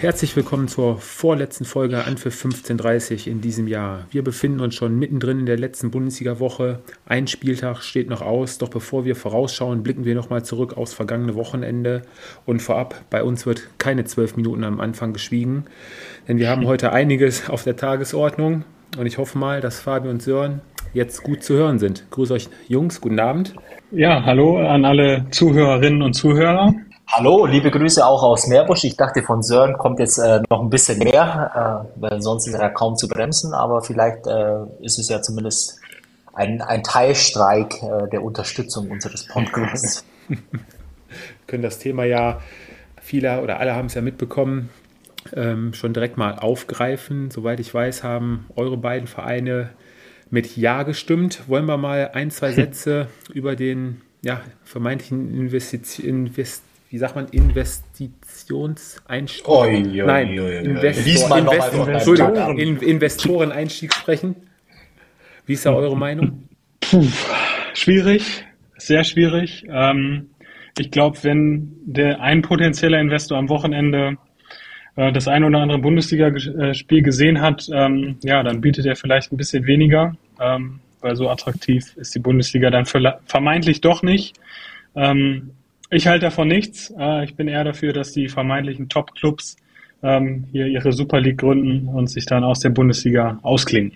Herzlich willkommen zur vorletzten Folge Anpfiff 1530 in diesem Jahr. Wir befinden uns schon mittendrin in der letzten Bundesliga-Woche. Ein Spieltag steht noch aus, doch bevor wir vorausschauen, blicken wir nochmal zurück aufs vergangene Wochenende. Und vorab, bei uns wird keine zwölf Minuten am Anfang geschwiegen, denn wir haben heute einiges auf der Tagesordnung. Und ich hoffe mal, dass Fabi und Sören jetzt gut zu hören sind. Grüß euch Jungs, guten Abend. Ja, hallo an alle Zuhörerinnen und Zuhörer. Hallo, liebe Grüße auch aus Meerbusch. Ich dachte, von Sören kommt jetzt äh, noch ein bisschen mehr, äh, weil sonst ist er kaum zu bremsen, aber vielleicht äh, ist es ja zumindest ein, ein Teilstreik äh, der Unterstützung unseres Podcasts. Wir können das Thema ja, viele oder alle haben es ja mitbekommen, ähm, schon direkt mal aufgreifen. Soweit ich weiß, haben eure beiden Vereine mit Ja gestimmt. Wollen wir mal ein, zwei Sätze über den ja, vermeintlichen Investition, Invest wie sagt man, Investitionseinstieg? Oi, Nein. Investor, Invest, deinen in, Investoreneinstieg sprechen. Wie ist da eure Meinung? Puh, schwierig, sehr schwierig. Ähm, ich glaube, wenn der ein potenzieller Investor am Wochenende äh, das ein oder andere Bundesligaspiel gesehen hat, ähm, ja, dann bietet er vielleicht ein bisschen weniger, ähm, weil so attraktiv ist die Bundesliga dann vermeintlich doch nicht. Ähm, ich halte davon nichts. Äh, ich bin eher dafür, dass die vermeintlichen Top-Clubs ähm, hier ihre Super League gründen und sich dann aus der Bundesliga ausklingen.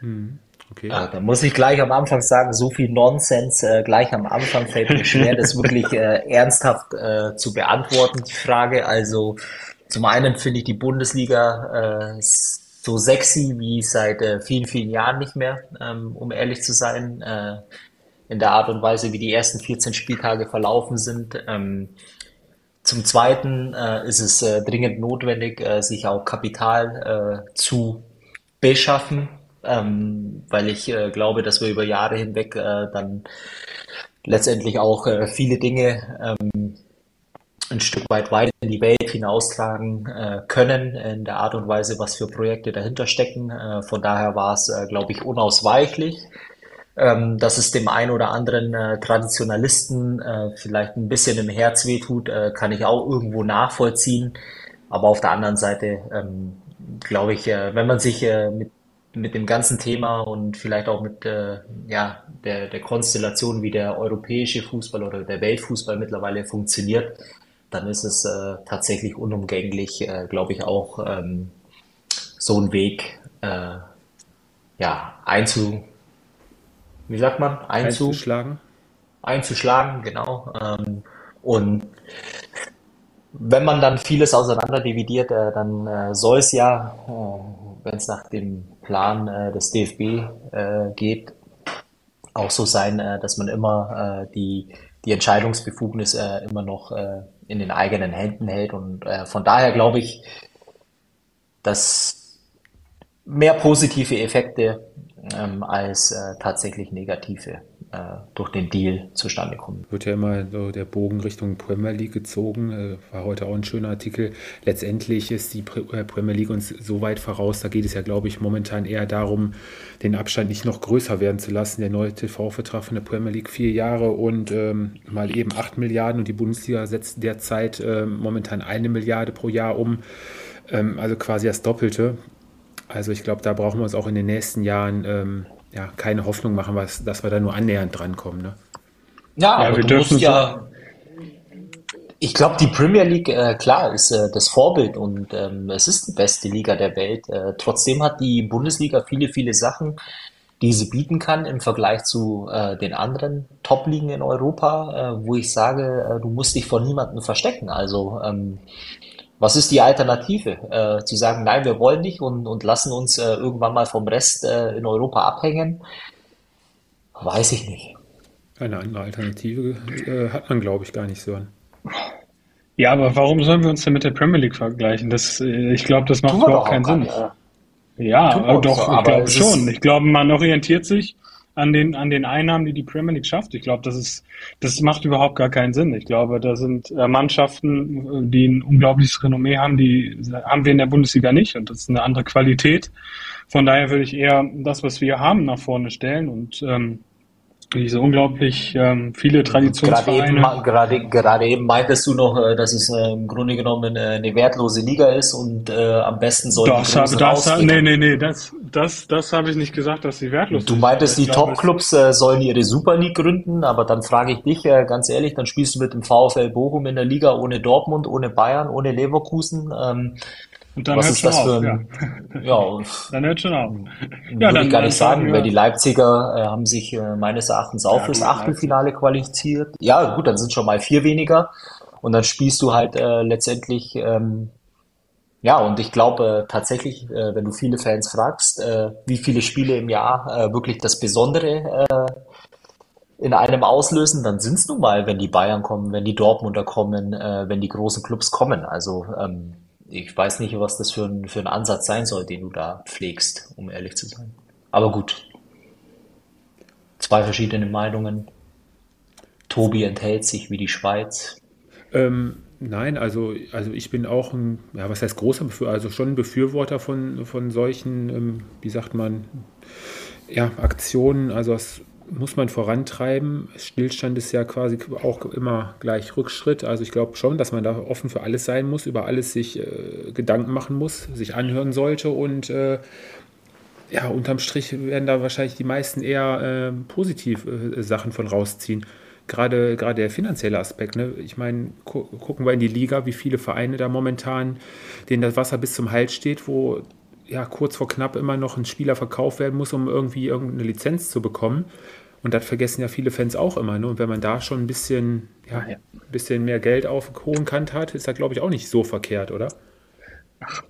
Hm, okay. Ja, da muss ich gleich am Anfang sagen, so viel Nonsens äh, gleich am Anfang fällt mir schwer, das wirklich äh, ernsthaft äh, zu beantworten, die Frage. Also zum einen finde ich die Bundesliga äh, so sexy wie seit äh, vielen, vielen Jahren nicht mehr, ähm, um ehrlich zu sein. Äh, in der Art und Weise, wie die ersten 14 Spieltage verlaufen sind. Ähm, zum Zweiten äh, ist es äh, dringend notwendig, äh, sich auch Kapital äh, zu beschaffen, ähm, weil ich äh, glaube, dass wir über Jahre hinweg äh, dann letztendlich auch viele Dinge ähm, ein Stück weit weit in die Welt hinaustragen können, in der Art und Weise, was für Projekte dahinter stecken. von daher war es, glaube ich, unausweichlich ähm, dass es dem einen oder anderen äh, Traditionalisten äh, vielleicht ein bisschen im Herz wehtut, äh, kann ich auch irgendwo nachvollziehen. Aber auf der anderen Seite ähm, glaube ich, äh, wenn man sich äh, mit, mit dem ganzen Thema und vielleicht auch mit äh, ja, der, der Konstellation, wie der europäische Fußball oder der Weltfußball mittlerweile funktioniert, dann ist es äh, tatsächlich unumgänglich, äh, glaube ich, auch ähm, so einen Weg äh, ja, einzu, wie sagt man, Einzu einzuschlagen. Einzuschlagen, genau. Ähm, und wenn man dann vieles auseinander dividiert, äh, dann äh, soll es ja, äh, wenn es nach dem Plan äh, des DFB äh, geht, auch so sein, äh, dass man immer die, die Entscheidungsbefugnis immer noch in den eigenen Händen hält. Und von daher glaube ich, dass mehr positive Effekte ähm, als äh, tatsächlich negative äh, durch den Deal zustande kommen. Wird ja immer so der Bogen Richtung Premier League gezogen. Äh, war heute auch ein schöner Artikel. Letztendlich ist die äh, Premier League uns so weit voraus. Da geht es ja, glaube ich, momentan eher darum, den Abstand nicht noch größer werden zu lassen. Der neue TV-Vertrag von der Premier League vier Jahre und ähm, mal eben acht Milliarden und die Bundesliga setzt derzeit äh, momentan eine Milliarde pro Jahr um. Ähm, also quasi das Doppelte. Also ich glaube, da brauchen wir uns auch in den nächsten Jahren ähm, ja, keine Hoffnung machen, was, dass wir da nur annähernd drankommen. Ne? Ja, ja, aber wir dürfen ja. Ich glaube, die Premier League, äh, klar, ist äh, das Vorbild und ähm, es ist die beste Liga der Welt. Äh, trotzdem hat die Bundesliga viele, viele Sachen, die sie bieten kann im Vergleich zu äh, den anderen Top-Ligen in Europa, äh, wo ich sage, äh, du musst dich vor niemandem verstecken. Also ähm, was ist die Alternative? Äh, zu sagen, nein, wir wollen nicht und, und lassen uns äh, irgendwann mal vom Rest äh, in Europa abhängen? Weiß ich nicht. Eine andere Alternative äh, hat man, glaube ich, gar nicht so. Ja, aber warum sollen wir uns denn mit der Premier League vergleichen? Das, äh, ich glaube, das macht überhaupt keinen Sinn. Ja, aber doch, so, ich glaube schon. Ich glaube, man orientiert sich an den, an den Einnahmen, die die Premier League schafft. Ich glaube, das ist, das macht überhaupt gar keinen Sinn. Ich glaube, da sind äh, Mannschaften, die ein unglaubliches Renommee haben, die haben wir in der Bundesliga nicht und das ist eine andere Qualität. Von daher würde ich eher das, was wir haben, nach vorne stellen und ähm, diese unglaublich ähm, viele Traditionsvereine. Gerade eben, gerade, gerade eben meintest du noch, äh, dass es äh, im Grunde genommen äh, eine wertlose Liga ist und äh, am besten soll das, die Großen das, Nee, nee, nee, das, das, das habe ich nicht gesagt, dass sie wertlos du ist. Du meintest, die Top-Clubs äh, sollen ihre Super League gründen, aber dann frage ich dich äh, ganz ehrlich, dann spielst du mit dem VfL Bochum in der Liga ohne Dortmund, ohne Bayern, ohne Leverkusen. Ähm, und dann Was hört ist das auf, für ein, ja. ja. dann hört schon auf. Ja, würde ich gar nicht sagen, weil die Leipziger äh, haben sich äh, meines Erachtens auch ja, fürs Achtelfinale qualifiziert. Ja, gut, dann sind schon mal vier weniger. Und dann spielst du halt äh, letztendlich, ähm, ja, und ich glaube äh, tatsächlich, äh, wenn du viele Fans fragst, äh, wie viele Spiele im Jahr äh, wirklich das Besondere äh, in einem auslösen, dann sind es nun mal, wenn die Bayern kommen, wenn die Dortmunder kommen, äh, wenn die großen Clubs kommen. Also ähm, ich weiß nicht, was das für ein, für ein Ansatz sein soll, den du da pflegst, um ehrlich zu sein. Aber gut. Zwei verschiedene Meinungen. Tobi enthält sich wie die Schweiz. Ähm, nein, also, also ich bin auch ein, ja, was heißt großer Befürworter, also schon ein Befürworter von, von solchen, ähm, wie sagt man, ja, Aktionen. Also das muss man vorantreiben. Stillstand ist ja quasi auch immer gleich Rückschritt. Also ich glaube schon, dass man da offen für alles sein muss, über alles sich äh, Gedanken machen muss, sich anhören sollte und äh, ja, unterm Strich werden da wahrscheinlich die meisten eher äh, positiv Sachen von rausziehen. Gerade, gerade der finanzielle Aspekt. Ne? Ich meine, gu gucken wir in die Liga, wie viele Vereine da momentan, denen das Wasser bis zum Hals steht, wo ja, kurz vor knapp immer noch ein Spieler verkauft werden muss, um irgendwie irgendeine Lizenz zu bekommen. Und das vergessen ja viele Fans auch immer. Ne? Und wenn man da schon ein bisschen, ja, ein bisschen mehr Geld auf hohen Kant hat, ist das, glaube ich, auch nicht so verkehrt, oder?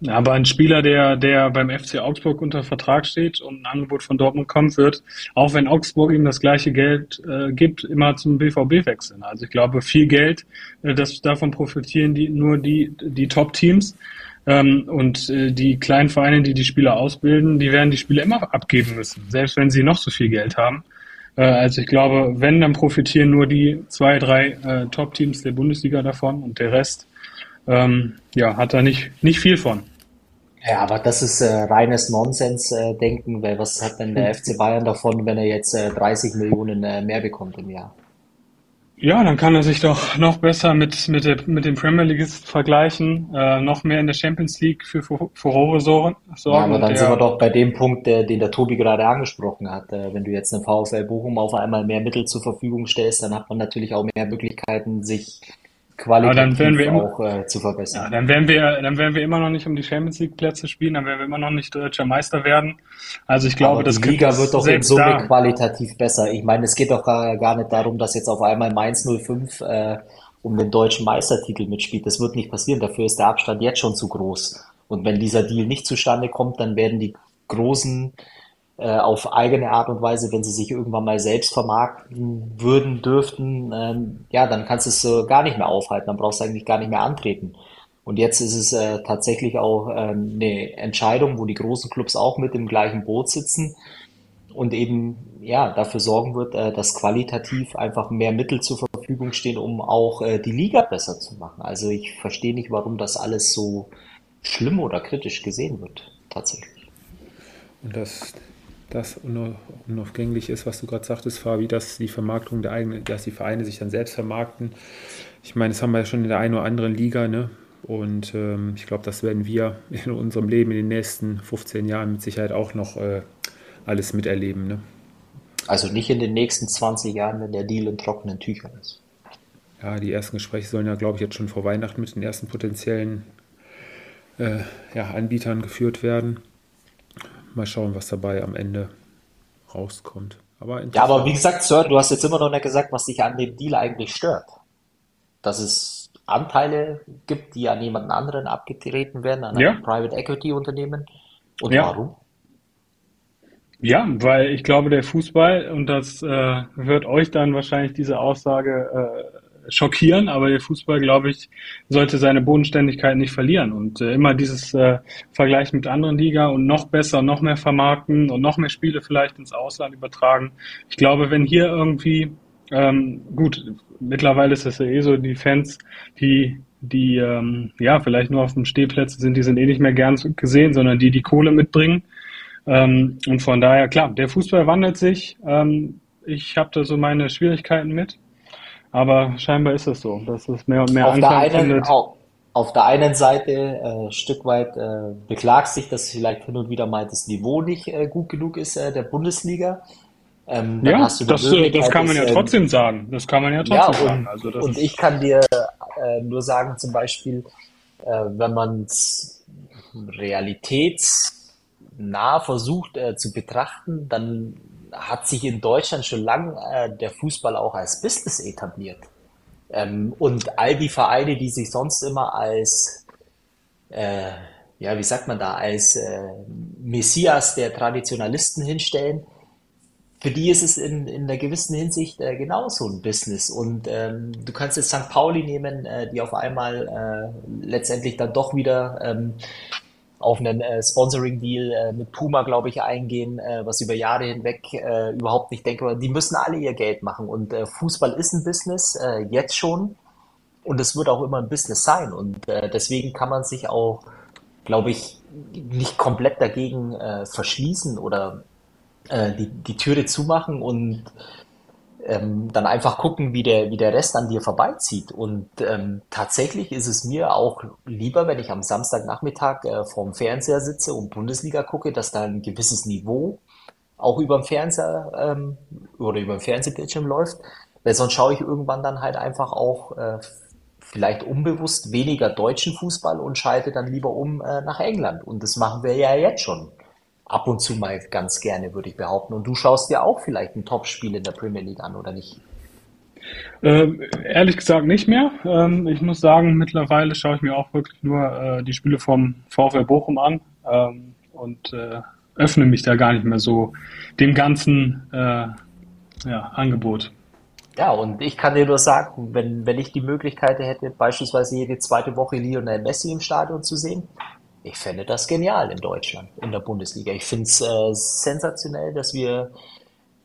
Aber ein Spieler, der, der beim FC Augsburg unter Vertrag steht und ein Angebot von Dortmund kommt, wird, auch wenn Augsburg ihm das gleiche Geld äh, gibt, immer zum BVB wechseln. Also ich glaube, viel Geld, äh, das, davon profitieren die, nur die, die Top-Teams. Ähm, und äh, die kleinen Vereine, die die Spieler ausbilden, die werden die Spieler immer abgeben müssen, selbst wenn sie noch so viel Geld haben. Äh, also ich glaube, wenn, dann profitieren nur die zwei, drei äh, Top-Teams der Bundesliga davon und der Rest ähm, ja, hat da nicht, nicht viel von. Ja, aber das ist äh, reines Nonsens-Denken, weil was hat denn der. FC Bayern davon, wenn er jetzt äh, 30 Millionen äh, mehr bekommt im Jahr? Ja, dann kann er sich doch noch besser mit, mit, der, mit dem Premier League vergleichen, äh, noch mehr in der Champions League für Furore sorgen. Ja, aber dann der, sind wir doch bei dem Punkt, der, den der Tobi gerade angesprochen hat. Äh, wenn du jetzt einem VfL Bochum auf einmal mehr Mittel zur Verfügung stellst, dann hat man natürlich auch mehr Möglichkeiten, sich qualitativ wir auch äh, zu verbessern. Ja, dann werden wir, dann werden wir immer noch nicht um die Champions League Plätze spielen, dann werden wir immer noch nicht deutscher Meister werden. Also ich glaube, Aber die Liga wird doch in Summe da. qualitativ besser. Ich meine, es geht doch gar, gar nicht darum, dass jetzt auf einmal Mainz 05 äh, um den deutschen Meistertitel mitspielt. Das wird nicht passieren. Dafür ist der Abstand jetzt schon zu groß. Und wenn dieser Deal nicht zustande kommt, dann werden die großen äh, auf eigene Art und Weise, wenn sie sich irgendwann mal selbst vermarkten würden, dürften, ähm, ja, dann kannst du es äh, gar nicht mehr aufhalten, dann brauchst du eigentlich gar nicht mehr antreten. Und jetzt ist es äh, tatsächlich auch äh, eine Entscheidung, wo die großen Clubs auch mit im gleichen Boot sitzen und eben ja dafür sorgen wird, äh, dass qualitativ einfach mehr Mittel zur Verfügung stehen, um auch äh, die Liga besser zu machen. Also ich verstehe nicht, warum das alles so schlimm oder kritisch gesehen wird, tatsächlich. Und das das unaufgänglich ist, was du gerade sagtest, Fabi, dass die Vermarktung der eigenen, dass die Vereine sich dann selbst vermarkten. Ich meine, das haben wir ja schon in der einen oder anderen Liga, ne? Und ähm, ich glaube, das werden wir in unserem Leben in den nächsten 15 Jahren mit Sicherheit auch noch äh, alles miterleben. Ne? Also nicht in den nächsten 20 Jahren, wenn der Deal in trockenen Tüchern ist. Ja, die ersten Gespräche sollen ja, glaube ich, jetzt schon vor Weihnachten mit den ersten potenziellen äh, ja, Anbietern geführt werden mal schauen, was dabei am Ende rauskommt. Aber ja, aber wie gesagt, Sir, du hast jetzt immer noch nicht gesagt, was dich an dem Deal eigentlich stört. Dass es Anteile gibt, die an jemanden anderen abgetreten werden, an ja. ein Private Equity Unternehmen. Und ja. warum? Ja, weil ich glaube, der Fußball, und das äh, wird euch dann wahrscheinlich diese Aussage schockieren, aber der Fußball, glaube ich, sollte seine Bodenständigkeit nicht verlieren und äh, immer dieses äh, Vergleich mit anderen Liga und noch besser, noch mehr vermarkten und noch mehr Spiele vielleicht ins Ausland übertragen. Ich glaube, wenn hier irgendwie ähm, gut, mittlerweile ist es ja eh so, die Fans, die die ähm, ja vielleicht nur auf dem Stehplätzen sind, die sind eh nicht mehr gern gesehen, sondern die die Kohle mitbringen. Ähm, und von daher, klar, der Fußball wandelt sich. Ähm, ich habe da so meine Schwierigkeiten mit. Aber scheinbar ist es so, dass es mehr und mehr auf Anklang der einen, findet. Auf, auf der einen Seite äh, Stück weit äh, beklagt sich, dass vielleicht hin und wieder mal das Niveau nicht äh, gut genug ist äh, der Bundesliga. Ähm, ja, das, das kann man ja trotzdem ähm, sagen. Das kann man ja trotzdem ja, und, sagen. Also und ich kann dir äh, nur sagen, zum Beispiel, äh, wenn man es realitätsnah versucht äh, zu betrachten, dann hat sich in Deutschland schon lange äh, der Fußball auch als Business etabliert. Ähm, und all die Vereine, die sich sonst immer als, äh, ja, wie sagt man da, als äh, Messias der Traditionalisten hinstellen, für die ist es in, in einer gewissen Hinsicht äh, genauso ein Business. Und ähm, du kannst jetzt St. Pauli nehmen, äh, die auf einmal äh, letztendlich dann doch wieder ähm, auf einen äh, Sponsoring-Deal äh, mit Puma, glaube ich, eingehen, äh, was über Jahre hinweg äh, überhaupt nicht denkbar Die müssen alle ihr Geld machen. Und äh, Fußball ist ein Business, äh, jetzt schon. Und es wird auch immer ein Business sein. Und äh, deswegen kann man sich auch, glaube ich, nicht komplett dagegen äh, verschließen oder äh, die, die Türe zumachen und ähm, dann einfach gucken, wie der, wie der Rest an dir vorbeizieht. Und ähm, tatsächlich ist es mir auch lieber, wenn ich am Samstagnachmittag äh, vorm Fernseher sitze und Bundesliga gucke, dass da ein gewisses Niveau auch über dem Fernseher ähm, oder über dem Fernsehbildschirm läuft, weil sonst schaue ich irgendwann dann halt einfach auch äh, vielleicht unbewusst weniger deutschen Fußball und schalte dann lieber um äh, nach England. Und das machen wir ja jetzt schon ab und zu mal ganz gerne, würde ich behaupten. Und du schaust dir auch vielleicht ein Topspiel in der Premier League an, oder nicht? Ähm, ehrlich gesagt nicht mehr. Ähm, ich muss sagen, mittlerweile schaue ich mir auch wirklich nur äh, die Spiele vom VfL Bochum an ähm, und äh, öffne mich da gar nicht mehr so dem ganzen äh, ja, Angebot. Ja, und ich kann dir nur sagen, wenn, wenn ich die Möglichkeit hätte, beispielsweise jede zweite Woche Lionel Messi im Stadion zu sehen, ich fände das genial in Deutschland, in der Bundesliga. Ich finde es äh, sensationell, dass wir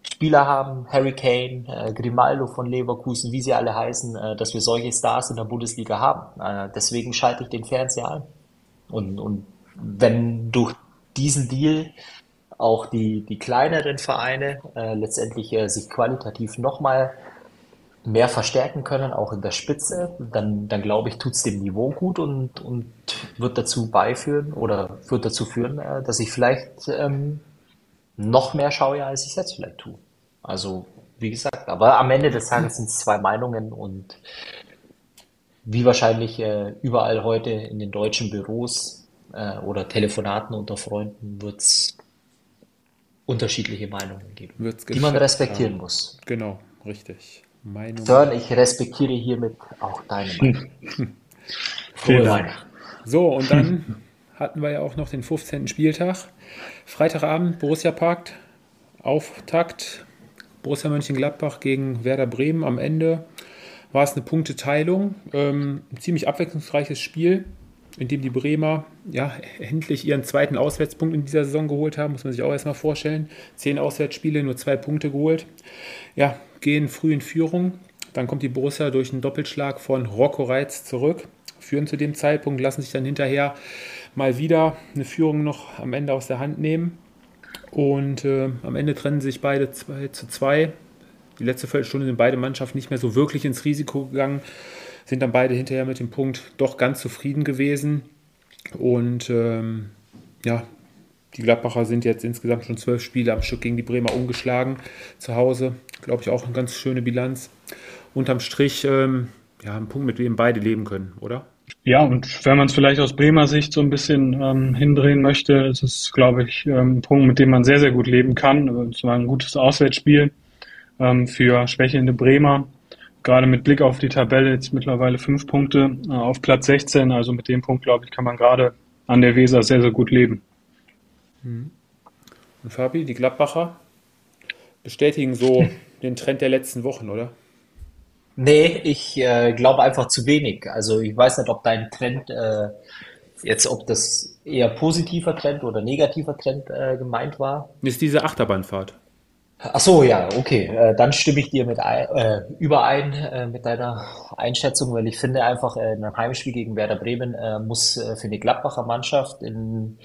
Spieler haben, Harry Kane, äh, Grimaldo von Leverkusen, wie sie alle heißen, äh, dass wir solche Stars in der Bundesliga haben. Äh, deswegen schalte ich den Fernseher an. Und, und wenn durch diesen Deal auch die, die kleineren Vereine äh, letztendlich äh, sich qualitativ nochmal mehr verstärken können, auch in der Spitze, dann, dann glaube ich, tut es dem Niveau gut und, und wird dazu beiführen oder wird dazu führen, äh, dass ich vielleicht ähm, noch mehr schaue, als ich jetzt vielleicht tue. Also, wie gesagt, aber am Ende des Tages sind es zwei Meinungen und wie wahrscheinlich äh, überall heute in den deutschen Büros äh, oder Telefonaten unter Freunden wird es unterschiedliche Meinungen geben, die man respektieren haben. muss. Genau, richtig. Meinung. Sören, ich respektiere hiermit auch deine Meinung. Vielen Dank. So, und dann hatten wir ja auch noch den 15. Spieltag. Freitagabend, Borussia Park, Auftakt. Borussia Mönchengladbach gegen Werder Bremen. Am Ende war es eine Punkteteilung. Ähm, ein ziemlich abwechslungsreiches Spiel, in dem die Bremer ja endlich ihren zweiten Auswärtspunkt in dieser Saison geholt haben. Muss man sich auch erstmal vorstellen. Zehn Auswärtsspiele, nur zwei Punkte geholt. Ja, gehen früh in Führung. Dann kommt die Borussia durch einen Doppelschlag von Rocco Reitz zurück, führen zu dem Zeitpunkt, lassen sich dann hinterher mal wieder eine Führung noch am Ende aus der Hand nehmen. Und äh, am Ende trennen sich beide 2 zu 2. Die letzte Viertelstunde sind beide Mannschaften nicht mehr so wirklich ins Risiko gegangen, sind dann beide hinterher mit dem Punkt doch ganz zufrieden gewesen. Und ähm, ja, die Gladbacher sind jetzt insgesamt schon zwölf Spiele am Stück gegen die Bremer umgeschlagen zu Hause. Glaube ich auch eine ganz schöne Bilanz. Unterm Strich ähm, ja, ein Punkt, mit dem beide leben können, oder? Ja, und wenn man es vielleicht aus Bremer Sicht so ein bisschen ähm, hindrehen möchte, ist es, glaube ich, ähm, ein Punkt, mit dem man sehr, sehr gut leben kann. Es war ein gutes Auswärtsspiel ähm, für schwächelnde Bremer. Gerade mit Blick auf die Tabelle jetzt mittlerweile fünf Punkte äh, auf Platz 16. Also mit dem Punkt, glaube ich, kann man gerade an der Weser sehr, sehr gut leben. Mhm. Und Fabi, die Gladbacher bestätigen so den Trend der letzten Wochen, oder? Nee, ich äh, glaube einfach zu wenig. Also ich weiß nicht, ob dein Trend äh, jetzt, ob das eher positiver Trend oder negativer Trend äh, gemeint war. Ist diese Achterbahnfahrt. Ach so, ja, okay. Äh, dann stimme ich dir mit ein, äh, überein äh, mit deiner Einschätzung, weil ich finde einfach, äh, in einem Heimspiel gegen Werder Bremen äh, muss äh, für die Gladbacher Mannschaft in,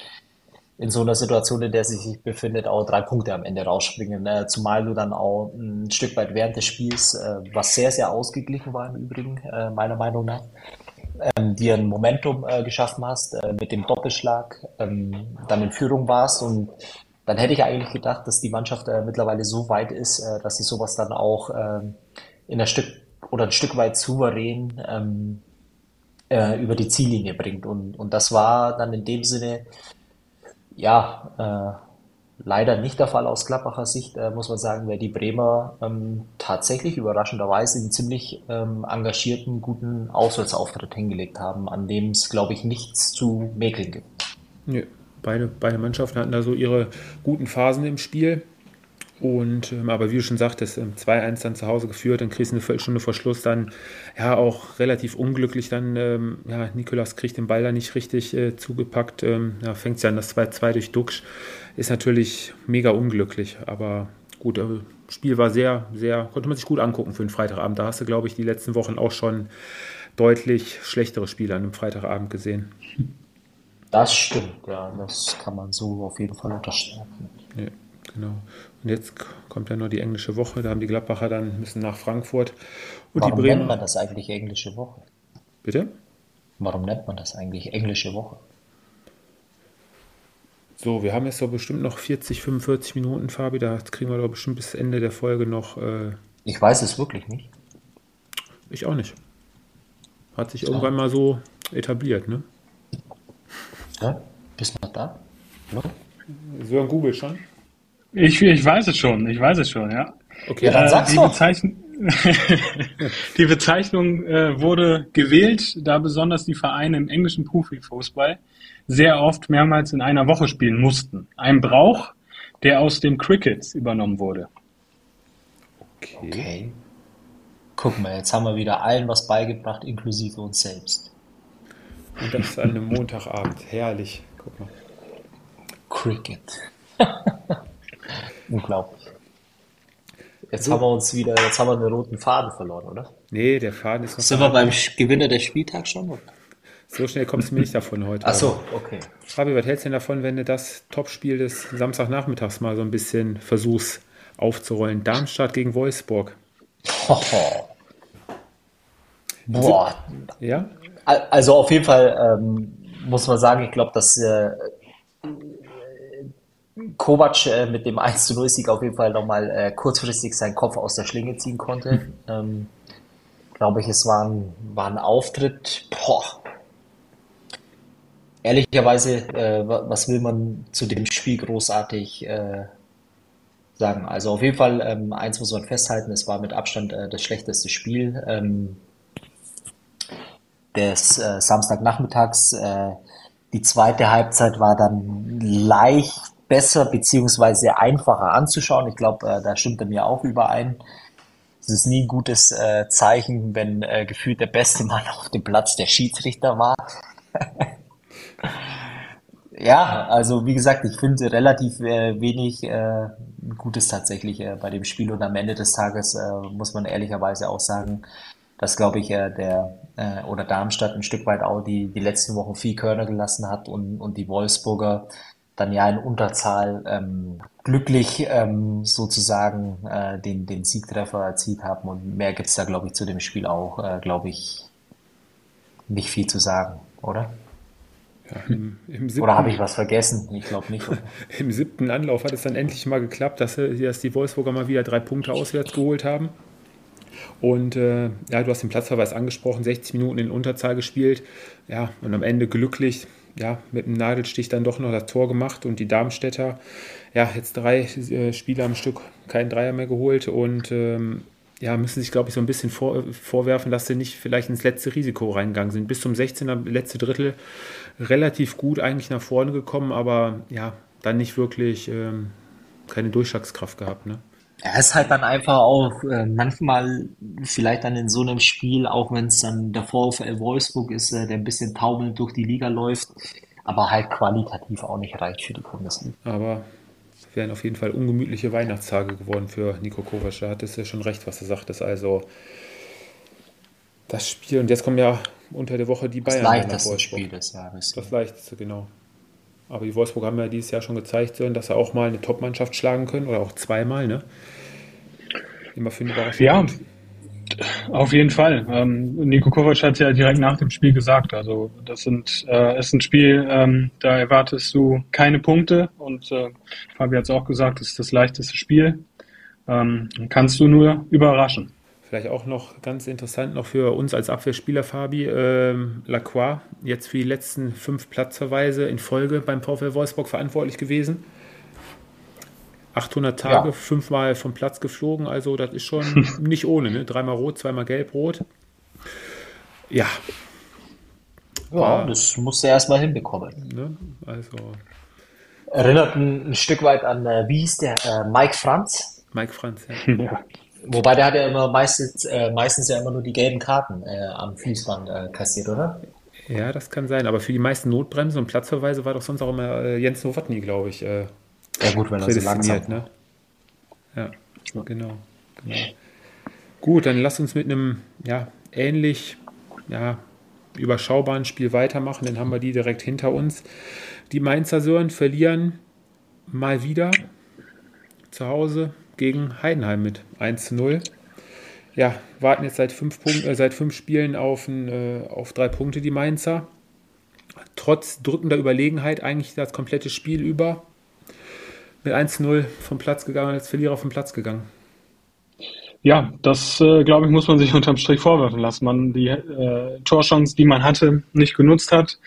in so einer Situation, in der sie sich befindet, auch drei Punkte am Ende rausspringen. Äh, zumal du dann auch ein Stück weit während des Spiels, äh, was sehr, sehr ausgeglichen war im Übrigen, äh, meiner Meinung nach, ähm, dir ein Momentum äh, geschaffen hast äh, mit dem Doppelschlag, ähm, dann in Führung warst und dann hätte ich eigentlich gedacht, dass die Mannschaft äh, mittlerweile so weit ist, dass sie sowas dann auch ähm, in ein Stück oder ein Stück weit souverän ähm, äh, über die Ziellinie bringt. Und, und das war dann in dem Sinne, ja, äh, leider nicht der Fall aus Klappacher Sicht, äh, muss man sagen, weil die Bremer ähm, tatsächlich überraschenderweise einen ziemlich ähm, engagierten, guten Auswärtsauftritt hingelegt haben, an dem es, glaube ich, nichts zu mäkeln gibt. Ja beide, beide Mannschaften hatten da so ihre guten Phasen im Spiel. Und, ähm, aber wie du schon sagtest, 2-1 ähm, dann zu Hause geführt, dann kriegst du eine Viertelstunde vor Schluss dann, ja, auch relativ unglücklich dann, ähm, ja, Nikolas kriegt den Ball da nicht richtig äh, zugepackt, ähm, ja, fängt ja an das 2-2 durch Duxch, ist natürlich mega unglücklich, aber gut, äh, Spiel war sehr, sehr, konnte man sich gut angucken für den Freitagabend. Da hast du, glaube ich, die letzten Wochen auch schon deutlich schlechtere Spiele an einem Freitagabend gesehen. Das stimmt, ja, das kann man so auf jeden Fall unterstreichen. Ja, genau. Und jetzt kommt ja noch die englische Woche, da haben die Gladbacher dann müssen nach Frankfurt. Und Warum die Bremer, nennt man das eigentlich englische Woche? Bitte? Warum nennt man das eigentlich englische Woche? So, wir haben jetzt so bestimmt noch 40, 45 Minuten, Fabi. Da kriegen wir doch bestimmt bis Ende der Folge noch. Äh ich weiß es wirklich nicht. Ich auch nicht. Hat sich ja. irgendwann mal so etabliert, ne? Ja, bist du noch da? Hallo? Sören Google schon? Ich, ich weiß es schon, ich weiß es schon, ja. Okay, ja, dann sag's die, Bezeichn die Bezeichnung äh, wurde gewählt, da besonders die Vereine im englischen Profifußball sehr oft mehrmals in einer Woche spielen mussten. Ein Brauch, der aus dem Cricket übernommen wurde. Okay. okay. Guck mal, jetzt haben wir wieder allen was beigebracht, inklusive uns selbst. Und das an einem Montagabend. Herrlich. Guck mal. Cricket. Unglaublich. Jetzt so. haben wir uns wieder, jetzt haben wir einen roten Faden verloren, oder? Nee, der Faden ist noch. Sind wir beim Gewinner des Spieltags schon? Oder? So schnell kommst du mir nicht davon heute. Ach so, okay. Fabi, was hältst du denn davon, wenn du das Topspiel des Samstagnachmittags mal so ein bisschen versuchst aufzurollen? Darmstadt gegen Wolfsburg. Oh. Boah. Ja? Also auf jeden Fall ähm, muss man sagen, ich glaube, dass äh, Kovac äh, mit dem 1 zu 0 Sieg auf jeden Fall nochmal äh, kurzfristig seinen Kopf aus der Schlinge ziehen konnte. Ähm, glaube ich, es war ein, war ein Auftritt. Boah. Ehrlicherweise, äh, was will man zu dem Spiel großartig äh, sagen? Also auf jeden Fall, ähm, eins muss man festhalten, es war mit Abstand äh, das schlechteste Spiel. Ähm, des äh, Samstagnachmittags. Äh, die zweite Halbzeit war dann leicht besser beziehungsweise einfacher anzuschauen. Ich glaube, äh, da stimmt er mir auch überein. Es ist nie ein gutes äh, Zeichen, wenn äh, gefühlt der beste Mann auf dem Platz der Schiedsrichter war. ja, also wie gesagt, ich finde relativ äh, wenig äh, Gutes tatsächlich äh, bei dem Spiel und am Ende des Tages äh, muss man ehrlicherweise auch sagen, dass, glaube ich, äh, der äh, oder Darmstadt ein Stück weit auch die, die letzten Wochen viel Körner gelassen hat und, und die Wolfsburger dann ja in Unterzahl ähm, glücklich ähm, sozusagen äh, den, den Siegtreffer erzielt haben. Und mehr gibt's da, glaube ich, zu dem Spiel auch, äh, glaube ich, nicht viel zu sagen, oder? Ja, im, im siebten, oder habe ich was vergessen? Ich glaube nicht. Im siebten Anlauf hat es dann endlich mal geklappt, dass, dass die Wolfsburger mal wieder drei Punkte auswärts geholt haben. Und äh, ja, du hast den Platzverweis angesprochen, 60 Minuten in Unterzahl gespielt. Ja, und am Ende glücklich, ja, mit einem Nadelstich dann doch noch das Tor gemacht und die Darmstädter, ja, jetzt drei äh, Spiele am Stück, keinen Dreier mehr geholt und ähm, ja, müssen sich, glaube ich, so ein bisschen vor, vorwerfen, dass sie nicht vielleicht ins letzte Risiko reingegangen sind. Bis zum 16er, letzte Drittel relativ gut eigentlich nach vorne gekommen, aber ja, dann nicht wirklich ähm, keine Durchschlagskraft gehabt. Ne? Er ist halt dann einfach auch äh, manchmal vielleicht dann in so einem Spiel, auch wenn es dann der VfL Wolfsburg ist, äh, der ein bisschen taumelnd durch die Liga läuft, aber halt qualitativ auch nicht reicht für die Bundesliga. Aber es wären auf jeden Fall ungemütliche Weihnachtstage geworden für Nico Kovac. Da hat es ja schon recht, was er sagt. Das also das Spiel, und jetzt kommen ja unter der Woche die Bayern. Das leichteste Spiel des Jahres. Das leichteste, genau. Aber die Wolfsburg haben ja dieses Jahr schon gezeigt, dass sie auch mal eine Top-Mannschaft schlagen können oder auch zweimal, ne? Immer für eine Überraschung. Ja, auf jeden Fall. Ähm, Nico Kovac hat ja direkt nach dem Spiel gesagt, also das sind, äh, ist ein Spiel, ähm, da erwartest du keine Punkte und äh, Fabi hat es auch gesagt, das ist das leichteste Spiel. Ähm, kannst du nur überraschen. Vielleicht auch noch ganz interessant noch für uns als Abwehrspieler, Fabi, ähm, Lacroix, jetzt für die letzten fünf Platzverweise in Folge beim VfL Wolfsburg verantwortlich gewesen. 800 Tage, ja. fünfmal vom Platz geflogen, also das ist schon nicht ohne, ne? Dreimal rot, zweimal gelb-rot. Ja. Ja, War, das musst du erstmal hinbekommen. Ne? Also. Erinnert ein, ein, Stück weit an, äh, wie hieß der, äh, Mike Franz? Mike Franz, ja. ja. Wobei der hat ja immer meistens, äh, meistens ja immer nur die gelben Karten äh, am Fließband äh, kassiert, oder? Ja, das kann sein. Aber für die meisten Notbremsen und Platzverweise war doch sonst auch immer äh, Jens Nowotny, glaube ich. Äh, ja gut, wenn er so langsam ne? Ja, genau, genau. Gut, dann lass uns mit einem ja, ähnlich ja, überschaubaren Spiel weitermachen. Dann haben wir die direkt hinter uns. Die Mainzer Sören verlieren mal wieder zu Hause gegen Heidenheim mit 1 zu 0. Ja, warten jetzt seit fünf, Punkt, äh, seit fünf Spielen auf, ein, äh, auf drei Punkte die Mainzer. Trotz drückender Überlegenheit eigentlich das komplette Spiel über. Mit 1 zu 0 vom Platz gegangen, als Verlierer vom Platz gegangen. Ja, das äh, glaube ich, muss man sich unterm Strich vorwerfen lassen. Man die äh, Torchance, die man hatte, nicht genutzt hat.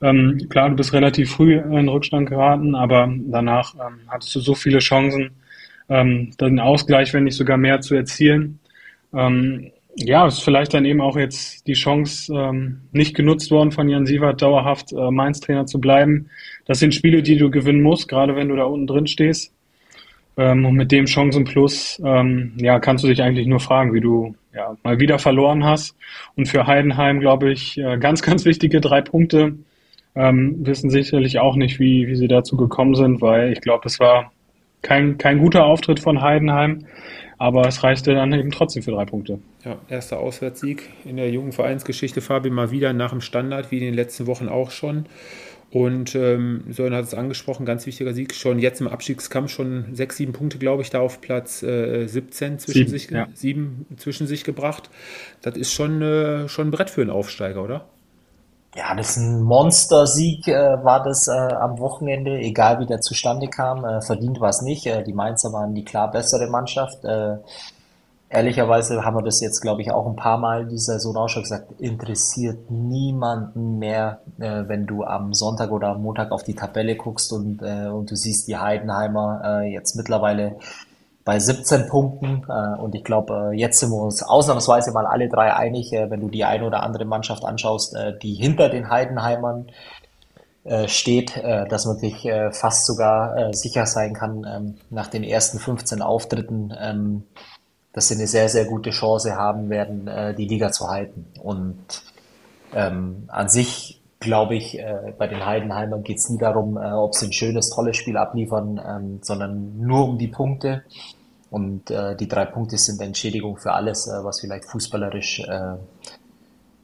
Ähm, klar, du bist relativ früh in Rückstand geraten, aber danach ähm, hattest du so viele Chancen, ähm, den Ausgleich, wenn nicht sogar mehr zu erzielen. Ähm, ja, ist vielleicht dann eben auch jetzt die Chance ähm, nicht genutzt worden von Jan Sievert, dauerhaft äh, Mainz-Trainer zu bleiben. Das sind Spiele, die du gewinnen musst, gerade wenn du da unten drin stehst. Ähm, und mit dem Chancenplus ähm, ja, kannst du dich eigentlich nur fragen, wie du ja, mal wieder verloren hast. Und für Heidenheim, glaube ich, äh, ganz, ganz wichtige drei Punkte. Ähm, wissen sicherlich auch nicht, wie, wie sie dazu gekommen sind, weil ich glaube, es war kein, kein guter Auftritt von Heidenheim, aber es reichte dann eben trotzdem für drei Punkte. Ja, erster Auswärtssieg in der jungen Vereinsgeschichte, Fabi, mal wieder nach dem Standard, wie in den letzten Wochen auch schon. Und ähm, Sören hat es angesprochen, ganz wichtiger Sieg, schon jetzt im Abstiegskampf schon sechs, sieben Punkte, glaube ich, da auf Platz äh, 17 zwischen sieben, sich, ja. sieben zwischen sich gebracht. Das ist schon, äh, schon ein Brett für einen Aufsteiger, oder? Ja, das ist ein Monstersieg, äh, war das äh, am Wochenende, egal wie der zustande kam. Äh, verdient war es nicht. Äh, die Mainzer waren die klar bessere Mannschaft. Äh, ehrlicherweise haben wir das jetzt, glaube ich, auch ein paar Mal dieser Saison auch schon gesagt, interessiert niemanden mehr, äh, wenn du am Sonntag oder am Montag auf die Tabelle guckst und, äh, und du siehst die Heidenheimer äh, jetzt mittlerweile bei 17 Punkten. Äh, und ich glaube, äh, jetzt sind wir uns ausnahmsweise mal alle drei einig, äh, wenn du die eine oder andere Mannschaft anschaust, die hinter den Heidenheimern steht, dass man sich fast sogar sicher sein kann, ähm, nach den ersten 15 Auftritten, ähm, dass sie eine sehr, sehr gute Chance haben werden, die Liga zu halten. Und ähm, an sich glaube ich, äh, bei den Heidenheimern geht es nie darum, äh, ob sie ein schönes, tolles Spiel abliefern, sondern nur um die Punkte. Und äh, die drei Punkte sind Entschädigung für alles, äh, was vielleicht fußballerisch äh,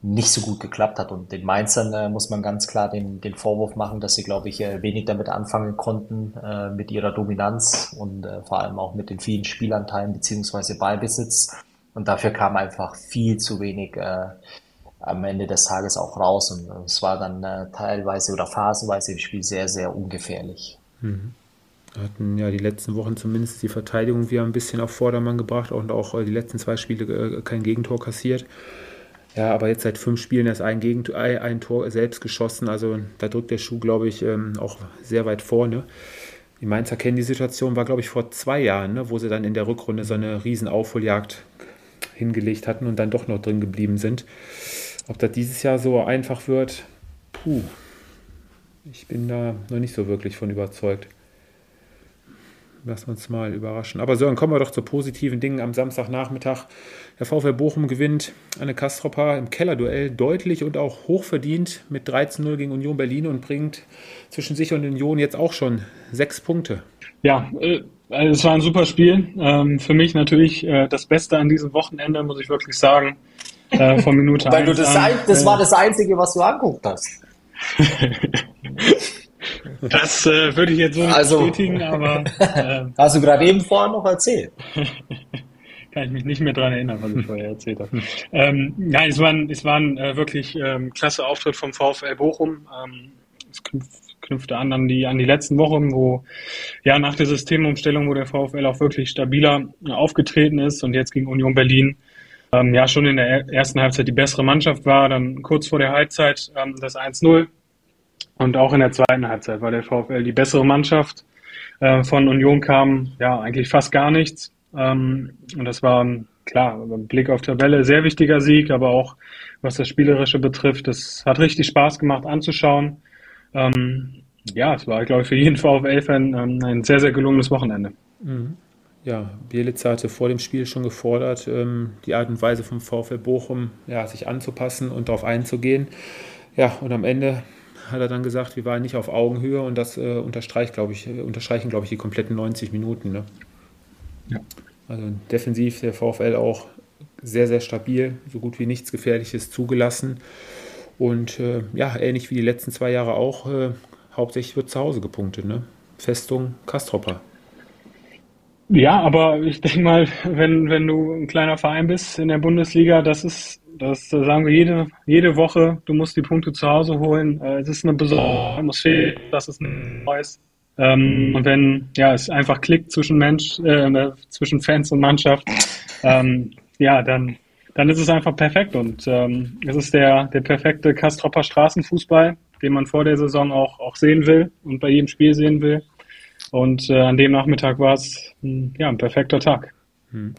nicht so gut geklappt hat. Und den Mainzern äh, muss man ganz klar den, den Vorwurf machen, dass sie, glaube ich, äh, wenig damit anfangen konnten, äh, mit ihrer Dominanz und äh, vor allem auch mit den vielen Spielanteilen beziehungsweise Ballbesitz. Und dafür kam einfach viel zu wenig äh, am Ende des Tages auch raus. Und äh, es war dann äh, teilweise oder phasenweise im Spiel sehr, sehr ungefährlich. Mhm hatten ja die letzten Wochen zumindest die Verteidigung wieder ein bisschen auf Vordermann gebracht und auch äh, die letzten zwei Spiele äh, kein Gegentor kassiert. Ja, aber jetzt seit fünf Spielen erst ein, Gegentor, ein Tor selbst geschossen. Also da drückt der Schuh, glaube ich, ähm, auch sehr weit vorne. Die Mainzer kennen die Situation, war, glaube ich, vor zwei Jahren, ne, wo sie dann in der Rückrunde so eine riesen Aufholjagd hingelegt hatten und dann doch noch drin geblieben sind. Ob das dieses Jahr so einfach wird, puh, ich bin da noch nicht so wirklich von überzeugt lassen wir uns mal überraschen. Aber so, dann kommen wir doch zu positiven Dingen am Samstagnachmittag. Der VfL Bochum gewinnt eine Kastropper im Kellerduell deutlich und auch hochverdient mit 13-0 gegen Union Berlin und bringt zwischen sich und Union jetzt auch schon sechs Punkte. Ja, äh, also es war ein super Spiel. Ähm, für mich natürlich äh, das Beste an diesem Wochenende, muss ich wirklich sagen. Äh, von Minute Weil du das, an, das war das Einzige, was du anguckt hast. Das äh, würde ich jetzt so nicht also, bestätigen, aber. Äh, hast du gerade eben vorher noch erzählt? kann ich mich nicht mehr daran erinnern, was ich vorher erzählt habe. ähm, nein, es war ein, es war ein äh, wirklich ähm, klasse Auftritt vom VfL Bochum. Ähm, es knüpfte an an die, an die letzten Wochen, wo ja nach der Systemumstellung, wo der VfL auch wirklich stabiler aufgetreten ist und jetzt gegen Union Berlin ähm, ja schon in der ersten Halbzeit die bessere Mannschaft war, dann kurz vor der Halbzeit ähm, das 1-0 und auch in der zweiten Halbzeit war der VfL die bessere Mannschaft. Äh, von Union kam ja eigentlich fast gar nichts. Ähm, und das war klar, Blick auf Tabelle, sehr wichtiger Sieg, aber auch was das Spielerische betrifft, das hat richtig Spaß gemacht anzuschauen. Ähm, ja, es war, glaube ich, für jeden VfL-Fan ähm, ein sehr, sehr gelungenes Wochenende. Mhm. Ja, Bielitz hatte vor dem Spiel schon gefordert, ähm, die Art und Weise vom VfL Bochum ja, sich anzupassen und darauf einzugehen. Ja, und am Ende hat er dann gesagt, wir waren nicht auf Augenhöhe und das äh, unterstreicht, glaube ich, äh, unterstreichen, glaube ich, die kompletten 90 Minuten. Ne? Ja. Also defensiv der VfL auch sehr, sehr stabil, so gut wie nichts Gefährliches zugelassen. Und äh, ja, ähnlich wie die letzten zwei Jahre auch, äh, hauptsächlich wird zu Hause gepunktet. Ne? Festung Kastropper. Ja, aber ich denke mal, wenn, wenn du ein kleiner Verein bist in der Bundesliga, das ist, das sagen wir jede, jede Woche, du musst die Punkte zu Hause holen. Äh, es ist eine besondere Atmosphäre, das ist ein neues. Ähm, und wenn ja, es einfach klickt zwischen Mensch, äh, zwischen Fans und Mannschaft, ähm, ja, dann, dann ist es einfach perfekt. Und ähm, es ist der, der perfekte Kastropper Straßenfußball, den man vor der Saison auch, auch sehen will und bei jedem Spiel sehen will. Und äh, an dem Nachmittag war es ja, ein perfekter Tag. Hm.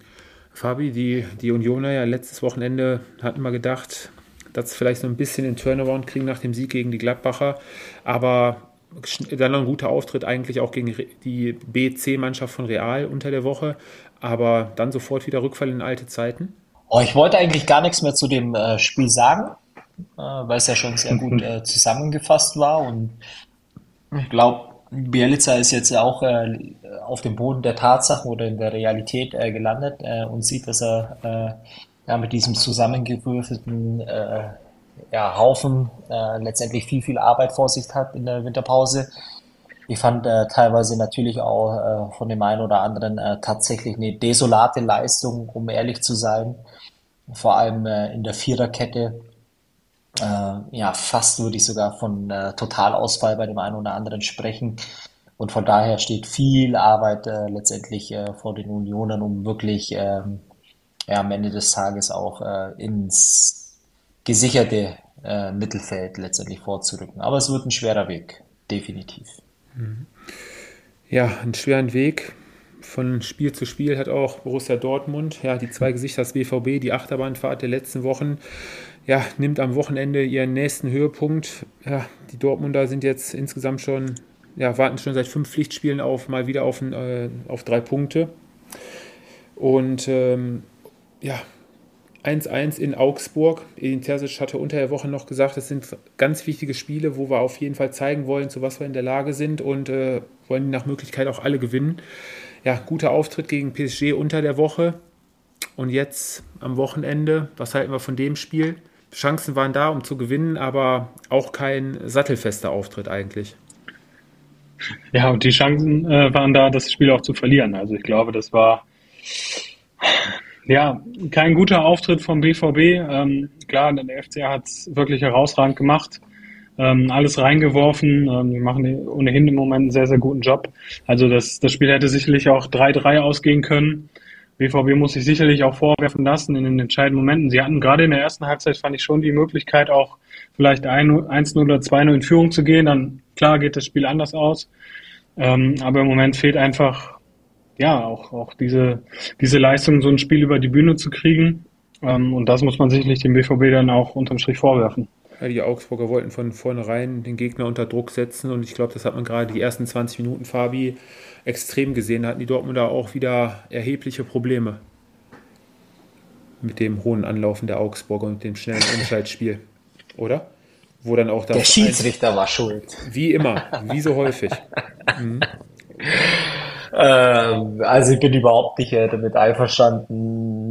Fabi, die, die Unioner ja letztes Wochenende hatten mal gedacht, dass sie vielleicht so ein bisschen den Turnaround kriegen nach dem Sieg gegen die Gladbacher. Aber dann noch ein guter Auftritt eigentlich auch gegen die BC-Mannschaft von Real unter der Woche, aber dann sofort wieder Rückfall in alte Zeiten. Oh, ich wollte eigentlich gar nichts mehr zu dem äh, Spiel sagen, äh, weil es ja schon sehr gut äh, zusammengefasst war und ich glaube, Bielica ist jetzt auch äh, auf dem Boden der Tatsachen oder in der Realität äh, gelandet äh, und sieht, dass er ja, mit diesem zusammengewürfelten ja, Haufen äh, letztendlich viel, viel Arbeit vor sich hat in der Winterpause. Ich fand äh, teilweise natürlich auch äh, von dem einen oder anderen äh, tatsächlich eine desolate Leistung, um ehrlich zu sein. Vor allem äh, in der Viererkette. Äh, ja, fast würde ich sogar von äh, Totalausfall bei dem einen oder anderen sprechen. Und von daher steht viel Arbeit äh, letztendlich äh, vor den Unionern, um wirklich ähm, ja, am Ende des Tages auch äh, ins gesicherte äh, Mittelfeld letztendlich vorzurücken. Aber es wird ein schwerer Weg, definitiv. Mhm. Ja, einen schweren Weg. Von Spiel zu Spiel hat auch Borussia Dortmund, ja, die zwei Gesichter des BVB, die Achterbahnfahrt der letzten Wochen, ja, nimmt am Wochenende ihren nächsten Höhepunkt. Ja, die Dortmunder sind jetzt insgesamt schon, ja, warten schon seit fünf Pflichtspielen auf mal wieder auf, äh, auf drei Punkte. Und ähm, ja, 1-1 in Augsburg. Edin Terzic hatte unter der Woche noch gesagt, es sind ganz wichtige Spiele, wo wir auf jeden Fall zeigen wollen, zu was wir in der Lage sind und äh, wollen nach Möglichkeit auch alle gewinnen. Ja, guter Auftritt gegen PSG unter der Woche. Und jetzt am Wochenende, was halten wir von dem Spiel? Chancen waren da, um zu gewinnen, aber auch kein sattelfester Auftritt eigentlich. Ja, und die Chancen äh, waren da, das Spiel auch zu verlieren. Also ich glaube, das war ja, kein guter Auftritt vom BVB. Ähm, klar, der FCA hat es wirklich herausragend gemacht. Ähm, alles reingeworfen. Ähm, die machen ohnehin im Moment einen sehr, sehr guten Job. Also das, das Spiel hätte sicherlich auch 3-3 ausgehen können. BVB muss sich sicherlich auch vorwerfen lassen in den entscheidenden Momenten. Sie hatten gerade in der ersten Halbzeit, fand ich schon die Möglichkeit, auch vielleicht 1-0 oder 2-0 in Führung zu gehen. Dann, klar, geht das Spiel anders aus. Ähm, aber im Moment fehlt einfach ja, auch, auch diese, diese Leistung, so ein Spiel über die Bühne zu kriegen. Ähm, und das muss man sicherlich dem BVB dann auch unterm Strich vorwerfen. Die Augsburger wollten von vornherein den Gegner unter Druck setzen und ich glaube, das hat man gerade die ersten 20 Minuten, Fabi, extrem gesehen. Da hatten die Dortmunder auch wieder erhebliche Probleme mit dem hohen Anlaufen der Augsburger und dem schnellen Umschaltspiel, oder? Wo dann auch der Schiedsrichter war schuld. Wie immer, wie so häufig. Mhm. Ähm, also ich bin überhaupt nicht äh, damit einverstanden,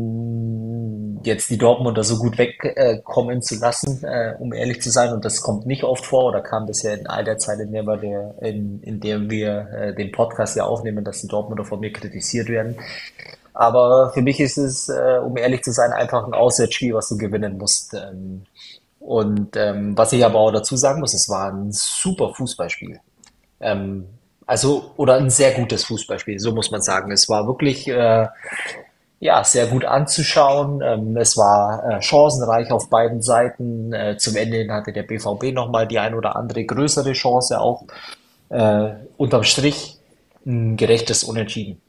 jetzt die Dortmunder so gut wegkommen äh, zu lassen, äh, um ehrlich zu sein. Und das kommt nicht oft vor oder kam ja in all der Zeit, in der wir, in, in der wir äh, den Podcast ja aufnehmen, dass die Dortmunder von mir kritisiert werden. Aber für mich ist es, äh, um ehrlich zu sein, einfach ein Auswärtsspiel, was du gewinnen musst. Ähm, und ähm, was ich aber auch dazu sagen muss, es war ein super Fußballspiel. Ähm, also, oder ein sehr gutes Fußballspiel, so muss man sagen. Es war wirklich äh, ja, sehr gut anzuschauen. Ähm, es war äh, chancenreich auf beiden Seiten. Äh, zum Ende hatte der BVB nochmal die ein oder andere größere Chance auch. Äh, unterm Strich ein gerechtes Unentschieden,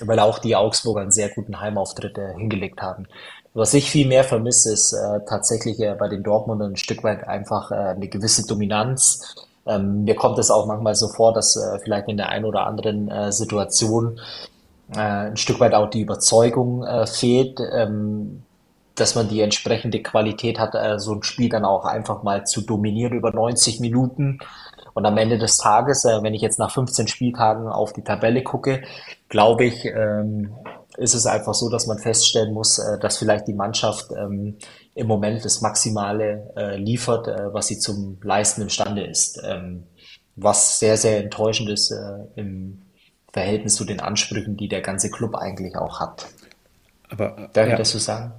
weil auch die Augsburger einen sehr guten Heimauftritt äh, hingelegt haben. Was ich viel mehr vermisse, ist äh, tatsächlich äh, bei den Dortmundern ein Stück weit einfach eine gewisse Dominanz ähm, mir kommt es auch manchmal so vor, dass vielleicht in der einen oder anderen Situation äh, ein Stück weit auch die Überzeugung äh, fehlt, ähm, dass man die entsprechende Qualität hat, äh, so ein Spiel dann auch einfach mal zu dominieren über 90 Minuten. Und am Ende des Tages, äh, wenn ich jetzt nach 15 Spieltagen auf die Tabelle gucke, glaube ich, ähm, ist es einfach so, dass man feststellen muss, äh, dass vielleicht die Mannschaft ähm, im Moment das Maximale äh, liefert, äh, was sie zum Leisten imstande ist. Ähm, was sehr, sehr enttäuschend ist äh, im Verhältnis zu den Ansprüchen, die der ganze Club eigentlich auch hat. Aber, Darf ja, ich das so sagen?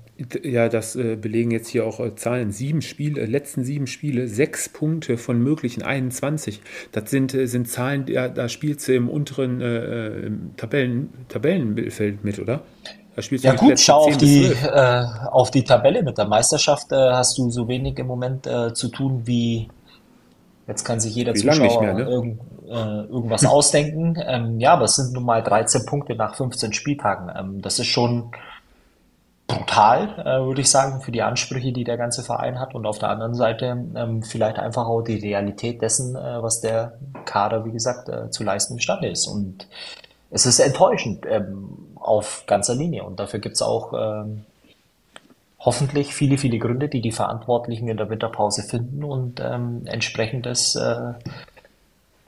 Ja, das äh, belegen jetzt hier auch äh, Zahlen. Sieben Spiele, äh, letzten sieben Spiele, sechs Punkte von möglichen 21. Das sind, sind Zahlen, ja, da spielst du im unteren äh, Tabellen, Tabellenfeld mit, oder? ja gut, schau auf die, äh, auf die Tabelle mit der Meisterschaft. Äh, hast du so wenig im Moment äh, zu tun wie, jetzt kann sich jeder wie Zuschauer mehr, ne? irgend, äh, irgendwas ausdenken. Ähm, ja, aber es sind nun mal 13 Punkte nach 15 Spieltagen. Ähm, das ist schon brutal, äh, würde ich sagen, für die Ansprüche, die der ganze Verein hat. Und auf der anderen Seite ähm, vielleicht einfach auch die Realität dessen, äh, was der Kader, wie gesagt, zu leisten imstande ist. Und es ist enttäuschend ähm, auf ganzer Linie. Und dafür gibt es auch ähm, hoffentlich viele, viele Gründe, die die Verantwortlichen in der Winterpause finden und ähm, entsprechendes äh,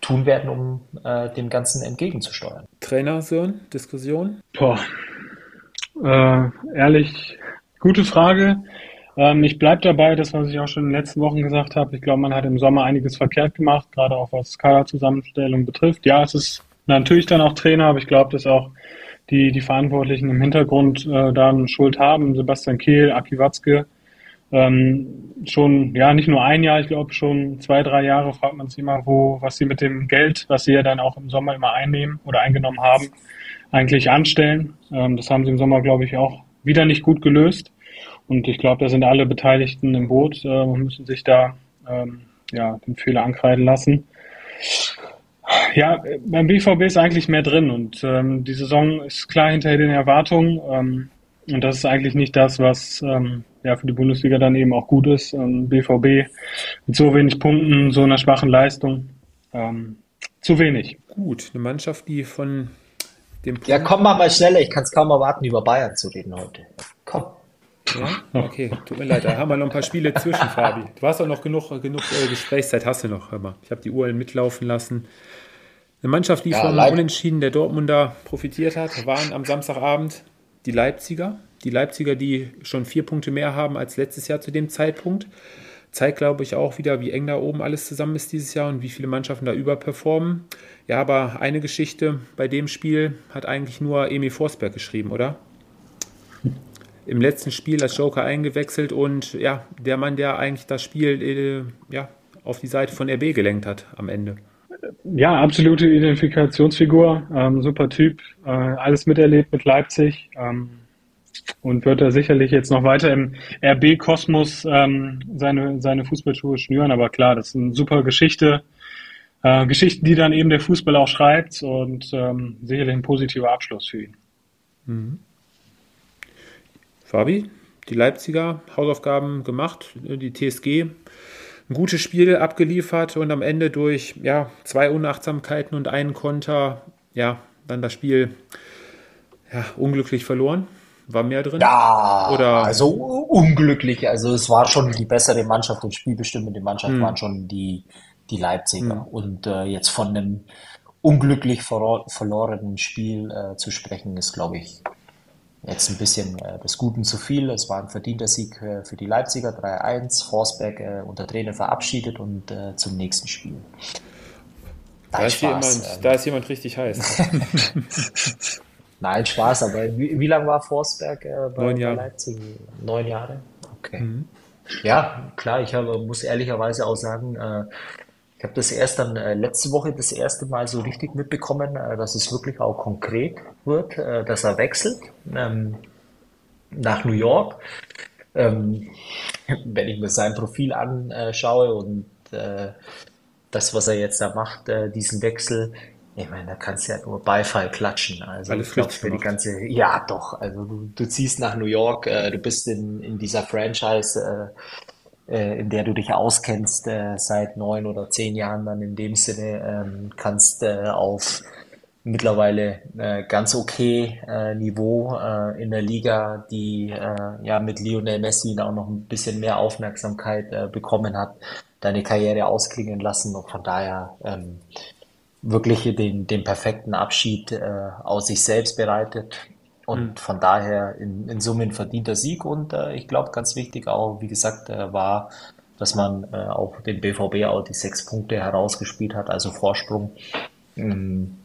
tun werden, um äh, dem Ganzen entgegenzusteuern. Trainer, Sören, Diskussion? Boah. Äh, ehrlich, gute Frage. Ähm, ich bleibe dabei, das, was ich auch schon in den letzten Wochen gesagt habe. Ich glaube, man hat im Sommer einiges verkehrt gemacht, gerade auch was Kaderzusammenstellung betrifft. Ja, es ist natürlich dann auch Trainer, aber ich glaube, dass auch die, die Verantwortlichen im Hintergrund äh, da eine Schuld haben. Sebastian Kehl, Aki Watzke, ähm, schon, ja, nicht nur ein Jahr, ich glaube schon zwei, drei Jahre fragt man sich immer, wo, was sie mit dem Geld, was sie ja dann auch im Sommer immer einnehmen oder eingenommen haben, eigentlich anstellen. Ähm, das haben sie im Sommer, glaube ich, auch wieder nicht gut gelöst. Und ich glaube, da sind alle Beteiligten im Boot äh, und müssen sich da ähm, ja, den Fehler ankreiden lassen. Ja, beim BVB ist eigentlich mehr drin und ähm, die Saison ist klar hinter den Erwartungen ähm, und das ist eigentlich nicht das, was ähm, ja für die Bundesliga dann eben auch gut ist. Ähm, BVB mit so wenig Punkten, so einer schwachen Leistung, ähm, zu wenig. Gut, eine Mannschaft, die von dem Punkt Ja, komm mal mal schneller, ich kann es kaum erwarten, über Bayern zu reden heute. Komm. Ja? Okay, tut mir leid, da haben wir noch ein paar Spiele zwischen, Fabi. Du hast auch noch genug, genug äh, Gesprächszeit, hast du noch, hör mal. Ich habe die Uhr mitlaufen lassen. Eine Mannschaft, die ja, vom Leip Unentschieden der Dortmunder profitiert hat, waren am Samstagabend die Leipziger. Die Leipziger, die schon vier Punkte mehr haben als letztes Jahr zu dem Zeitpunkt. Zeigt, glaube ich, auch wieder, wie eng da oben alles zusammen ist dieses Jahr und wie viele Mannschaften da überperformen. Ja, aber eine Geschichte bei dem Spiel hat eigentlich nur Emi Forsberg geschrieben, oder? Im letzten Spiel als Joker eingewechselt und ja, der Mann, der eigentlich das Spiel äh, ja, auf die Seite von RB gelenkt hat am Ende. Ja, absolute Identifikationsfigur, ähm, super Typ, äh, alles miterlebt mit Leipzig ähm, und wird er sicherlich jetzt noch weiter im RB-Kosmos ähm, seine, seine Fußballschuhe schnüren. Aber klar, das ist eine super Geschichte. Äh, Geschichten, die dann eben der Fußball auch schreibt und ähm, sicherlich ein positiver Abschluss für ihn. Mhm. Fabi, die Leipziger Hausaufgaben gemacht, die TSG ein gutes Spiel abgeliefert und am Ende durch ja, zwei Unachtsamkeiten und einen Konter, ja, dann das Spiel ja, unglücklich verloren. War mehr drin? Ja, Oder? also unglücklich. Also es war schon die bessere Mannschaft und spielbestimmende Mannschaft hm. waren schon die, die Leipziger. Hm. Und äh, jetzt von einem unglücklich verlorenen Spiel äh, zu sprechen, ist, glaube ich, jetzt ein bisschen äh, des Guten zu viel. Es war ein verdienter Sieg äh, für die Leipziger, 3-1. Forsberg äh, unter Trainer verabschiedet und äh, zum nächsten Spiel. Da, ist, jemand, ähm, da ist jemand richtig heiß. Nein, Spaß, aber wie, wie lange war Forsberg äh, bei, Neun Jahre. bei Leipzig? Neun Jahre? Okay. Mhm. Ja, klar, ich habe, muss ehrlicherweise auch sagen, äh, ich habe das erst dann äh, letzte Woche das erste Mal so richtig mitbekommen, äh, dass es wirklich auch konkret wird, äh, dass er wechselt ähm, nach New York. Ähm, wenn ich mir sein Profil anschaue und äh, das, was er jetzt da macht, äh, diesen Wechsel, ich meine, da kannst du ja nur Beifall klatschen. Also Alles ich glaube für die ganze, ja doch, also du, du ziehst nach New York, äh, du bist in, in dieser Franchise, äh, in der du dich auskennst äh, seit neun oder zehn Jahren dann in dem Sinne, ähm, kannst äh, auf mittlerweile äh, ganz okay äh, Niveau äh, in der Liga, die äh, ja mit Lionel Messi auch noch ein bisschen mehr Aufmerksamkeit äh, bekommen hat, deine Karriere ausklingen lassen und von daher ähm, wirklich den, den perfekten Abschied äh, aus sich selbst bereitet. Und mhm. von daher in, in Summe ein verdienter Sieg. Und äh, ich glaube, ganz wichtig auch, wie gesagt, äh, war, dass man äh, auch den BVB auch die sechs Punkte herausgespielt hat, also Vorsprung. Ähm,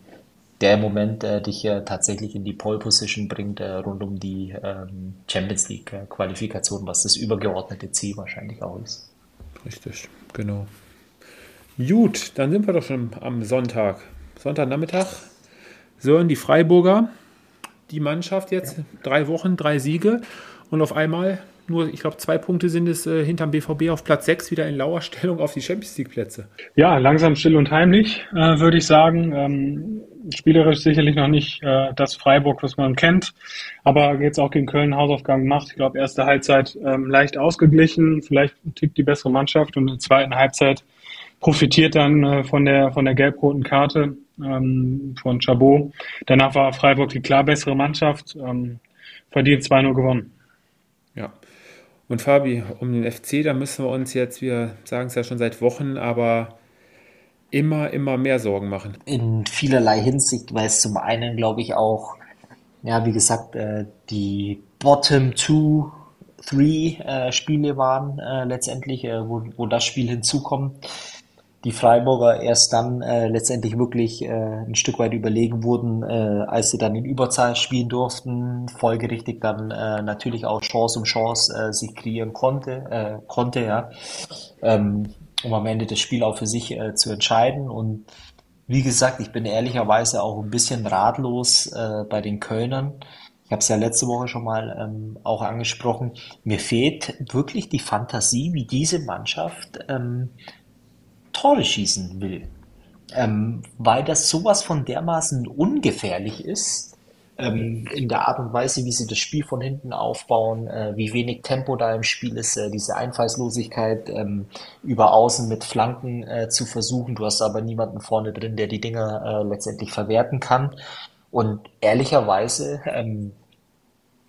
der im Moment äh, dich äh, tatsächlich in die Pole Position bringt, äh, rund um die ähm, Champions League äh, Qualifikation, was das übergeordnete Ziel wahrscheinlich auch ist. Richtig, genau. Gut, dann sind wir doch schon am Sonntag. Sonntagnachmittag. Sören, die Freiburger, die Mannschaft jetzt, ja. drei Wochen, drei Siege und auf einmal nur, ich glaube, zwei Punkte sind es äh, hinterm BVB auf Platz 6 wieder in lauer Stellung auf die Champions League Plätze. Ja, langsam still und heimlich, äh, würde ich sagen. Ähm, spielerisch sicherlich noch nicht äh, das Freiburg, was man kennt, aber jetzt auch gegen Köln Hausaufgaben gemacht. Ich glaube, erste Halbzeit ähm, leicht ausgeglichen, vielleicht tickt die bessere Mannschaft und in der zweiten Halbzeit profitiert dann äh, von der von der gelb-roten Karte ähm, von Chabot. Danach war Freiburg die klar bessere Mannschaft, ähm, verdient 2-0 gewonnen. Ja. Und Fabi, um den FC, da müssen wir uns jetzt, wir sagen es ja schon seit Wochen, aber immer, immer mehr Sorgen machen. In vielerlei Hinsicht, weil es zum einen, glaube ich, auch, ja, wie gesagt, äh, die Bottom Two, Three äh, Spiele waren äh, letztendlich, äh, wo, wo das Spiel hinzukommt die Freiburger erst dann äh, letztendlich wirklich äh, ein Stück weit überlegen wurden, äh, als sie dann in Überzahl spielen durften, folgerichtig dann äh, natürlich auch Chance um Chance äh, sich kreieren konnte, äh, konnte ja, ähm, um am Ende das Spiel auch für sich äh, zu entscheiden. Und wie gesagt, ich bin ehrlicherweise auch ein bisschen ratlos äh, bei den Kölnern. Ich habe es ja letzte Woche schon mal ähm, auch angesprochen. Mir fehlt wirklich die Fantasie, wie diese Mannschaft ähm, Tore schießen will. Ähm, weil das sowas von dermaßen ungefährlich ist, ähm, in der Art und Weise, wie sie das Spiel von hinten aufbauen, äh, wie wenig Tempo da im Spiel ist, äh, diese Einfallslosigkeit ähm, über Außen mit Flanken äh, zu versuchen. Du hast aber niemanden vorne drin, der die Dinger äh, letztendlich verwerten kann. Und ehrlicherweise ähm,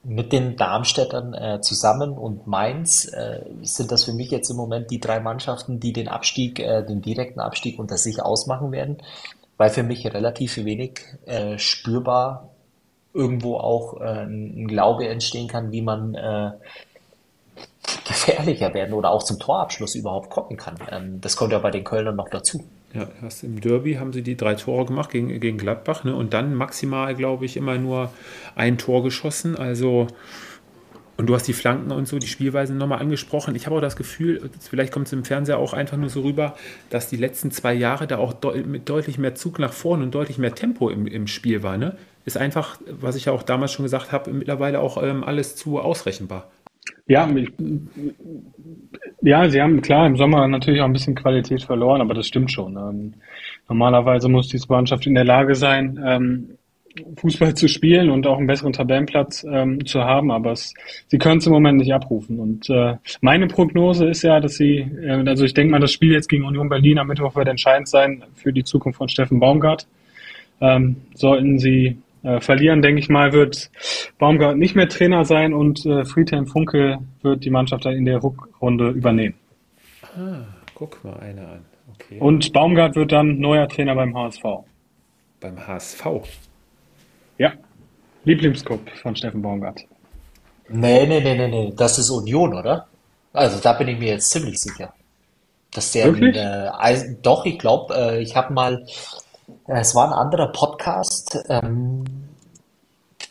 mit den Darmstädtern äh, zusammen und Mainz äh, sind das für mich jetzt im Moment die drei Mannschaften, die den Abstieg, äh, den direkten Abstieg unter sich ausmachen werden, weil für mich relativ wenig äh, spürbar irgendwo auch äh, ein Glaube entstehen kann, wie man äh, gefährlicher werden oder auch zum Torabschluss überhaupt kommen kann. Ähm, das kommt ja bei den Kölnern noch dazu. Ja, erst im Derby haben sie die drei Tore gemacht gegen, gegen Gladbach ne? und dann maximal, glaube ich, immer nur ein Tor geschossen. Also, und du hast die Flanken und so, die Spielweise nochmal angesprochen. Ich habe auch das Gefühl, vielleicht kommt es im Fernseher auch einfach nur so rüber, dass die letzten zwei Jahre da auch de mit deutlich mehr Zug nach vorne und deutlich mehr Tempo im, im Spiel war. Ne? Ist einfach, was ich ja auch damals schon gesagt habe, mittlerweile auch ähm, alles zu ausrechenbar. Ja, ich, ja, sie haben klar im Sommer natürlich auch ein bisschen Qualität verloren, aber das stimmt schon. Ähm, normalerweise muss diese Mannschaft in der Lage sein, ähm, Fußball zu spielen und auch einen besseren Tabellenplatz ähm, zu haben, aber es, sie können es im Moment nicht abrufen. Und äh, meine Prognose ist ja, dass sie, äh, also ich denke mal, das Spiel jetzt gegen Union Berlin am Mittwoch wird entscheidend sein für die Zukunft von Steffen Baumgart. Ähm, sollten sie äh, verlieren, denke ich mal, wird Baumgart nicht mehr Trainer sein und äh, Friedhelm Funke wird die Mannschaft dann in der Rückrunde übernehmen. Ah, guck mal eine an. Okay. Und Baumgart wird dann neuer Trainer beim HSV. Beim HSV? Ja. Lieblingsclub von Steffen Baumgart. Nee, nee, nee, nee, nee. Das ist Union, oder? Also da bin ich mir jetzt ziemlich sicher. Dass der Wirklich? äh, doch, ich glaube, äh, ich habe mal, äh, es war ein anderer Podcast, ähm,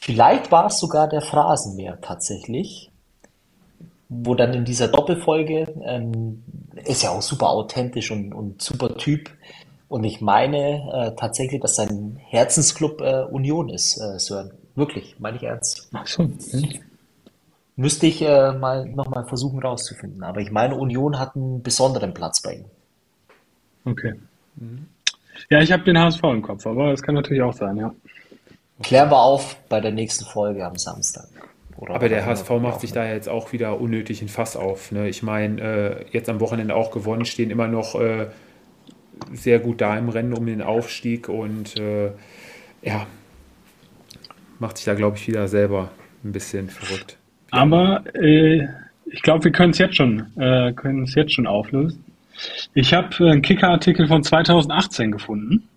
vielleicht war es sogar der Phrasenmäher tatsächlich, wo dann in dieser Doppelfolge, ähm, ist ja auch super authentisch und, und super Typ, und ich meine äh, tatsächlich, dass sein Herzensclub äh, Union ist, äh, Sören. Wirklich, meine ich ernst. Ach so. Hm. Müsste ich äh, mal nochmal versuchen rauszufinden. Aber ich meine, Union hat einen besonderen Platz bei ihm. Okay. Ja, ich habe den HSV im Kopf, aber es kann natürlich auch sein, ja. Klären wir auf bei der nächsten Folge am Samstag. Oder aber der HSV macht sich da jetzt auch wieder unnötig ein Fass auf. Ne? Ich meine, äh, jetzt am Wochenende auch gewonnen, stehen immer noch äh, sehr gut da im Rennen um den Aufstieg und äh, ja, macht sich da, glaube ich, wieder selber ein bisschen verrückt. Aber äh, ich glaube, wir können es jetzt schon, äh, können es jetzt schon auflösen. Ich habe einen Kicker-Artikel von 2018 gefunden.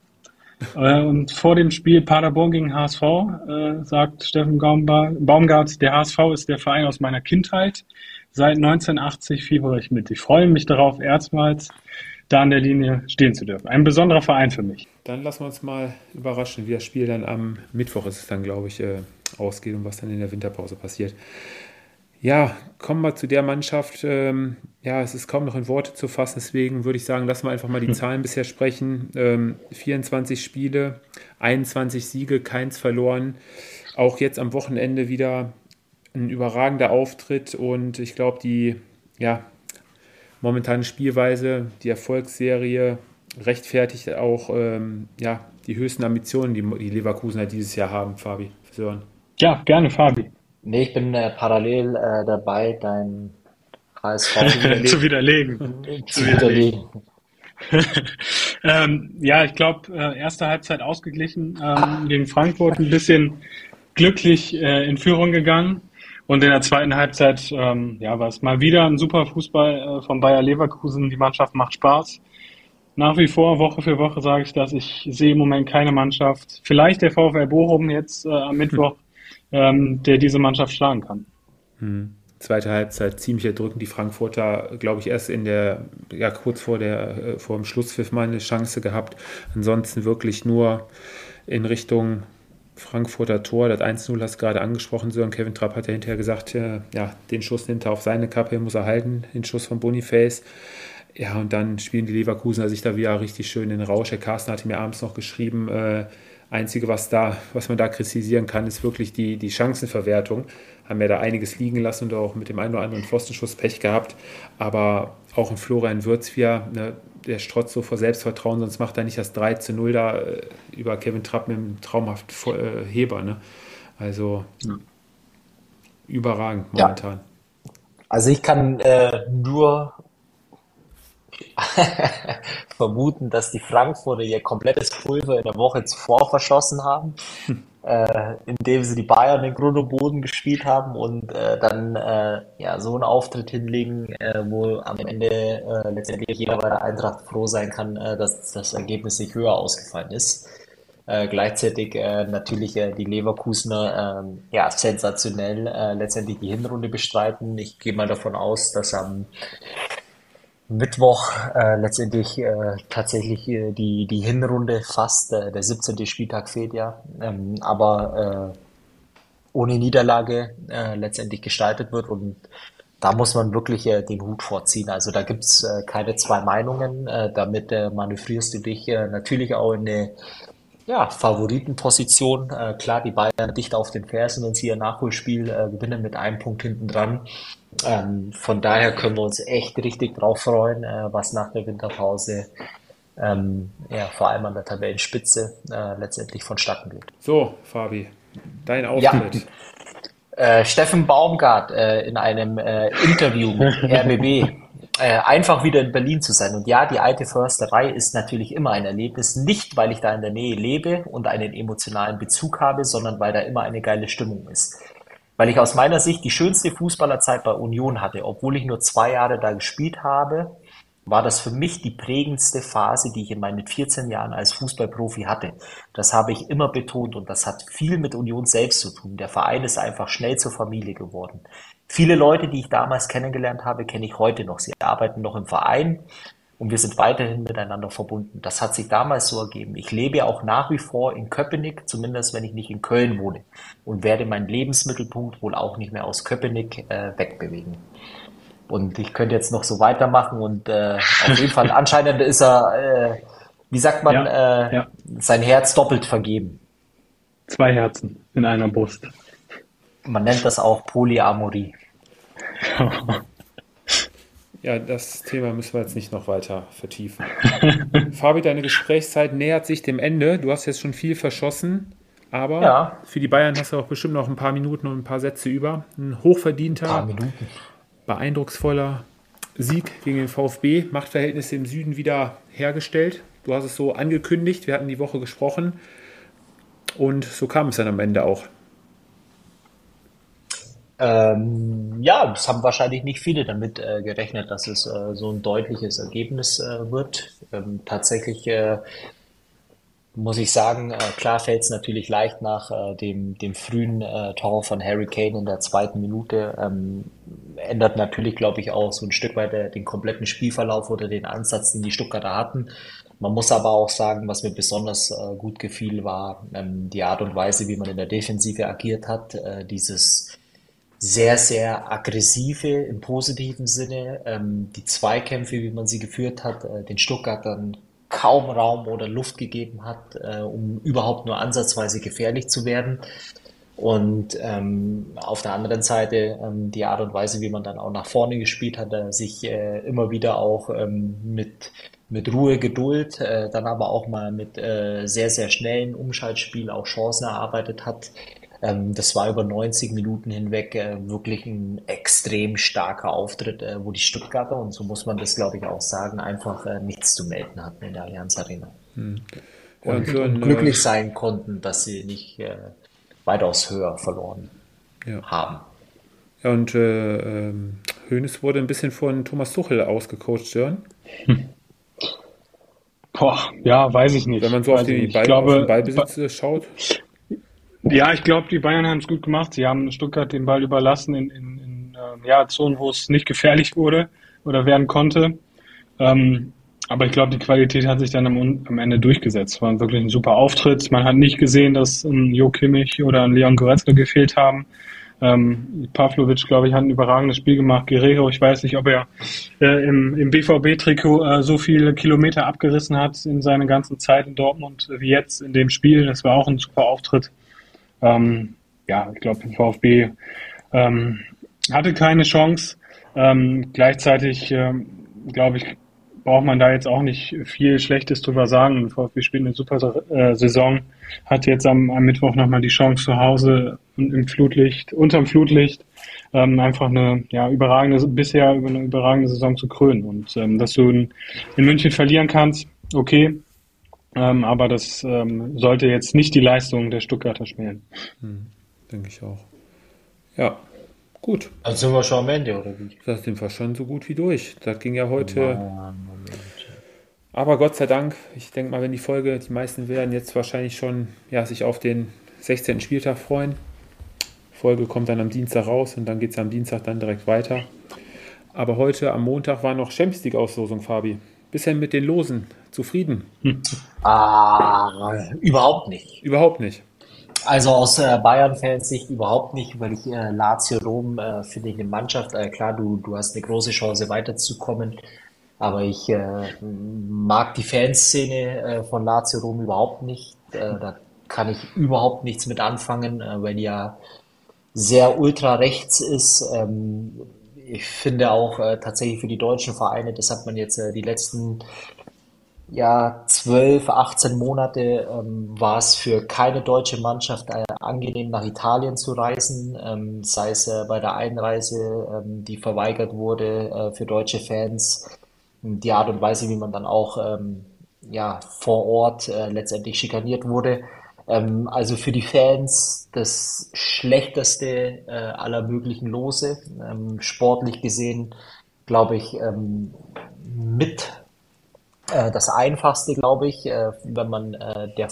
Äh, und vor dem Spiel Paderborn gegen HSV äh, sagt Steffen Baumgart, der HSV ist der Verein aus meiner Kindheit. Seit 1980 fiebere ich mit. Ich freue mich darauf, erstmals da an der Linie stehen zu dürfen. Ein besonderer Verein für mich. Dann lassen wir uns mal überraschen, wie das Spiel dann am Mittwoch ist es dann, glaube ich, äh, ausgeht und was dann in der Winterpause passiert. Ja, kommen wir zu der Mannschaft. Ähm, ja, es ist kaum noch in Worte zu fassen, deswegen würde ich sagen, lassen wir einfach mal die hm. Zahlen bisher sprechen. Ähm, 24 Spiele, 21 Siege, keins verloren. Auch jetzt am Wochenende wieder ein überragender Auftritt und ich glaube, die ja, momentane Spielweise, die Erfolgsserie rechtfertigt auch ähm, ja, die höchsten Ambitionen, die die Leverkusener dieses Jahr haben, Fabi. Sören. Ja, gerne, Fabi. Nee, ich bin äh, parallel äh, dabei, dein HSV zu widerlegen. zu widerlegen. ähm, ja, ich glaube, äh, erste Halbzeit ausgeglichen ähm, gegen Frankfurt, ein bisschen glücklich äh, in Führung gegangen. Und in der zweiten Halbzeit ähm, ja, war es mal wieder ein super Fußball äh, von Bayer Leverkusen. Die Mannschaft macht Spaß. Nach wie vor, Woche für Woche sage ich das. Ich sehe im Moment keine Mannschaft, vielleicht der VfL Bochum jetzt äh, am Mittwoch, ähm, der diese Mannschaft schlagen kann. Hm. Zweite Halbzeit ziemlich erdrückend. Die Frankfurter, glaube ich, erst in der, ja, kurz vor der, äh, vor dem Schlusspfiff mal eine Chance gehabt. Ansonsten wirklich nur in Richtung Frankfurter Tor, das 1-0 hast du gerade angesprochen, Sören Kevin Trapp hat ja hinterher gesagt, ja, den Schuss nimmt er auf seine Kappe, muss er halten, den Schuss von Boniface. Ja, und dann spielen die Leverkusener sich da wieder richtig schön in den Rausch. Der Carsten hatte mir abends noch geschrieben, äh, Einzige, was da, was man da kritisieren kann, ist wirklich die, die Chancenverwertung. Haben ja da einiges liegen lassen und auch mit dem einen oder anderen Pfostenschuss Pech gehabt. Aber auch ein Florian Würz wieder, ne, der strotzt so vor Selbstvertrauen, sonst macht er nicht das 3 zu 0 da äh, über Kevin Trapp mit einem traumhaften äh, Heber. Ne? Also ja. überragend momentan. Ja. Also ich kann äh, nur vermuten, dass die Frankfurter ihr komplettes Pulver in der Woche zuvor verschossen haben. Hm äh, indem sie die Bayern in Grund und Boden gespielt haben und äh, dann äh, ja so einen Auftritt hinlegen, äh, wo am Ende äh, letztendlich jeder bei der Eintracht froh sein kann, äh, dass das Ergebnis nicht höher ausgefallen ist. Äh, gleichzeitig äh, natürlich äh, die Leverkusener äh, ja sensationell äh, letztendlich die Hinrunde bestreiten. Ich gehe mal davon aus, dass am Mittwoch äh, letztendlich äh, tatsächlich äh, die, die Hinrunde fast, äh, der 17. Spieltag fehlt ja, ähm, aber äh, ohne Niederlage äh, letztendlich gestaltet wird und da muss man wirklich äh, den Hut vorziehen. Also da gibt's äh, keine zwei Meinungen. Äh, damit äh, manövrierst du dich äh, natürlich auch in eine ja, Favoritenposition. Äh, klar, die Bayern dicht auf den Fersen und sie ihr Nachholspiel äh, gewinnen mit einem Punkt hinten dran. Ähm, von daher können wir uns echt richtig drauf freuen, äh, was nach der Winterpause ähm, ja, vor allem an der Tabellenspitze äh, letztendlich vonstatten geht. So, Fabi, dein Auftritt. Ja. Äh, Steffen Baumgart äh, in einem äh, Interview mit RBB äh, einfach wieder in Berlin zu sein. Und ja, die alte Försterei ist natürlich immer ein Erlebnis, nicht weil ich da in der Nähe lebe und einen emotionalen Bezug habe, sondern weil da immer eine geile Stimmung ist. Weil ich aus meiner Sicht die schönste Fußballerzeit bei Union hatte, obwohl ich nur zwei Jahre da gespielt habe war das für mich die prägendste Phase, die ich in meinen 14 Jahren als Fußballprofi hatte. Das habe ich immer betont und das hat viel mit Union selbst zu tun. Der Verein ist einfach schnell zur Familie geworden. Viele Leute, die ich damals kennengelernt habe, kenne ich heute noch. Sie arbeiten noch im Verein und wir sind weiterhin miteinander verbunden. Das hat sich damals so ergeben. Ich lebe auch nach wie vor in Köpenick, zumindest wenn ich nicht in Köln wohne und werde meinen Lebensmittelpunkt wohl auch nicht mehr aus Köpenick äh, wegbewegen. Und ich könnte jetzt noch so weitermachen und äh, auf jeden Fall anscheinend ist er, äh, wie sagt man, ja, äh, ja. sein Herz doppelt vergeben. Zwei Herzen in einer Brust. Man nennt das auch Polyamorie. Ja, das Thema müssen wir jetzt nicht noch weiter vertiefen. Fabi, deine Gesprächszeit nähert sich dem Ende. Du hast jetzt schon viel verschossen, aber ja. für die Bayern hast du auch bestimmt noch ein paar Minuten und ein paar Sätze über. Ein hochverdienter, ein paar Minuten beeindrucksvoller Sieg gegen den VfB, Machtverhältnisse im Süden wieder hergestellt. Du hast es so angekündigt, wir hatten die Woche gesprochen und so kam es dann am Ende auch. Ähm, ja, es haben wahrscheinlich nicht viele damit äh, gerechnet, dass es äh, so ein deutliches Ergebnis äh, wird. Ähm, tatsächlich äh, muss ich sagen, äh, klar fällt es natürlich leicht nach äh, dem, dem frühen Tor von Harry Kane in der zweiten Minute. Ähm, ändert natürlich, glaube ich, auch so ein Stück weit den kompletten Spielverlauf oder den Ansatz, den die Stuttgarter hatten. Man muss aber auch sagen, was mir besonders gut gefiel, war ähm, die Art und Weise, wie man in der Defensive agiert hat. Dieses sehr, sehr aggressive im positiven Sinne. Ähm, die Zweikämpfe, wie man sie geführt hat, äh, den Stuttgartern kaum Raum oder Luft gegeben hat, äh, um überhaupt nur ansatzweise gefährlich zu werden. Und ähm, auf der anderen Seite ähm, die Art und Weise, wie man dann auch nach vorne gespielt hat, äh, sich äh, immer wieder auch ähm, mit, mit Ruhe, Geduld, äh, dann aber auch mal mit äh, sehr, sehr schnellen Umschaltspiel auch Chancen erarbeitet hat, das war über 90 Minuten hinweg äh, wirklich ein extrem starker Auftritt, äh, wo die Stuttgarter, und so muss man das glaube ich auch sagen, einfach äh, nichts zu melden hatten in der Allianz Arena. Hm. Ja, und, und, und, glücklich sein konnten, dass sie nicht äh, weitaus höher verloren ja. haben. Ja, und äh, ähm, Hönes wurde ein bisschen von Thomas Tuchel ausgecoacht, Jörn. Hm. Boah, ja, weiß ich nicht. Wenn man so auf, die Ball, glaube, auf den Ballbesitz schaut. Ja, ich glaube, die Bayern haben es gut gemacht. Sie haben Stuttgart den Ball überlassen in, in, in äh, ja, Zonen, wo es nicht gefährlich wurde oder werden konnte. Ähm, aber ich glaube, die Qualität hat sich dann am, am Ende durchgesetzt. War wirklich ein super Auftritt. Man hat nicht gesehen, dass ein Jo Kimmich oder ein Leon Goretzka gefehlt haben. Ähm, Pavlovic, glaube ich, hat ein überragendes Spiel gemacht. Guerrero, ich weiß nicht, ob er äh, im, im BVB-Trikot äh, so viele Kilometer abgerissen hat in seiner ganzen Zeit in Dortmund wie jetzt in dem Spiel. Das war auch ein super Auftritt. Ähm, ja, ich glaube, VfB ähm, hatte keine Chance. Ähm, gleichzeitig, ähm, glaube ich, braucht man da jetzt auch nicht viel Schlechtes drüber sagen. VfB spielt eine super äh, Saison, hat jetzt am, am Mittwoch nochmal die Chance zu Hause im Flutlicht, unterm Flutlicht, ähm, einfach eine ja, überragende, bisher über eine überragende Saison zu krönen. Und ähm, dass du in, in München verlieren kannst, okay, ähm, aber das ähm, sollte jetzt nicht die Leistung der Stuttgarter schmälen. Hm, denke ich auch. Ja, gut. Also sind wir schon am Ende, oder wie? Da sind wir schon so gut wie durch. Das ging ja heute. Aber Gott sei Dank, ich denke mal, wenn die Folge, die meisten werden jetzt wahrscheinlich schon ja, sich auf den 16. Spieltag freuen. Folge kommt dann am Dienstag raus und dann geht es am Dienstag dann direkt weiter. Aber heute am Montag war noch Champions League-Auslosung, Fabi bisher mit den Losen zufrieden? Hm. Ah, überhaupt nicht. Überhaupt nicht. Also aus äh, Bayern-Fans Sicht überhaupt nicht, weil ich äh, Lazio Rom äh, finde ich eine Mannschaft, äh, klar, du, du hast eine große Chance weiterzukommen, aber ich äh, mag die Fanszene äh, von Lazio Rom überhaupt nicht. Äh, da kann ich überhaupt nichts mit anfangen, äh, weil die ja sehr ultra rechts ist. Ähm, ich finde auch äh, tatsächlich für die deutschen Vereine, das hat man jetzt äh, die letzten ja, 12, 18 Monate ähm, war es für keine deutsche Mannschaft äh, angenehm, nach Italien zu reisen, ähm, sei es äh, bei der Einreise, ähm, die verweigert wurde äh, für deutsche Fans, die Art und Weise, wie man dann auch ähm, ja, vor Ort äh, letztendlich schikaniert wurde. Ähm, also für die Fans das schlechteste äh, aller möglichen Lose. Ähm, sportlich gesehen, glaube ich, ähm, mit äh, das einfachste, glaube ich, äh, wenn man äh, der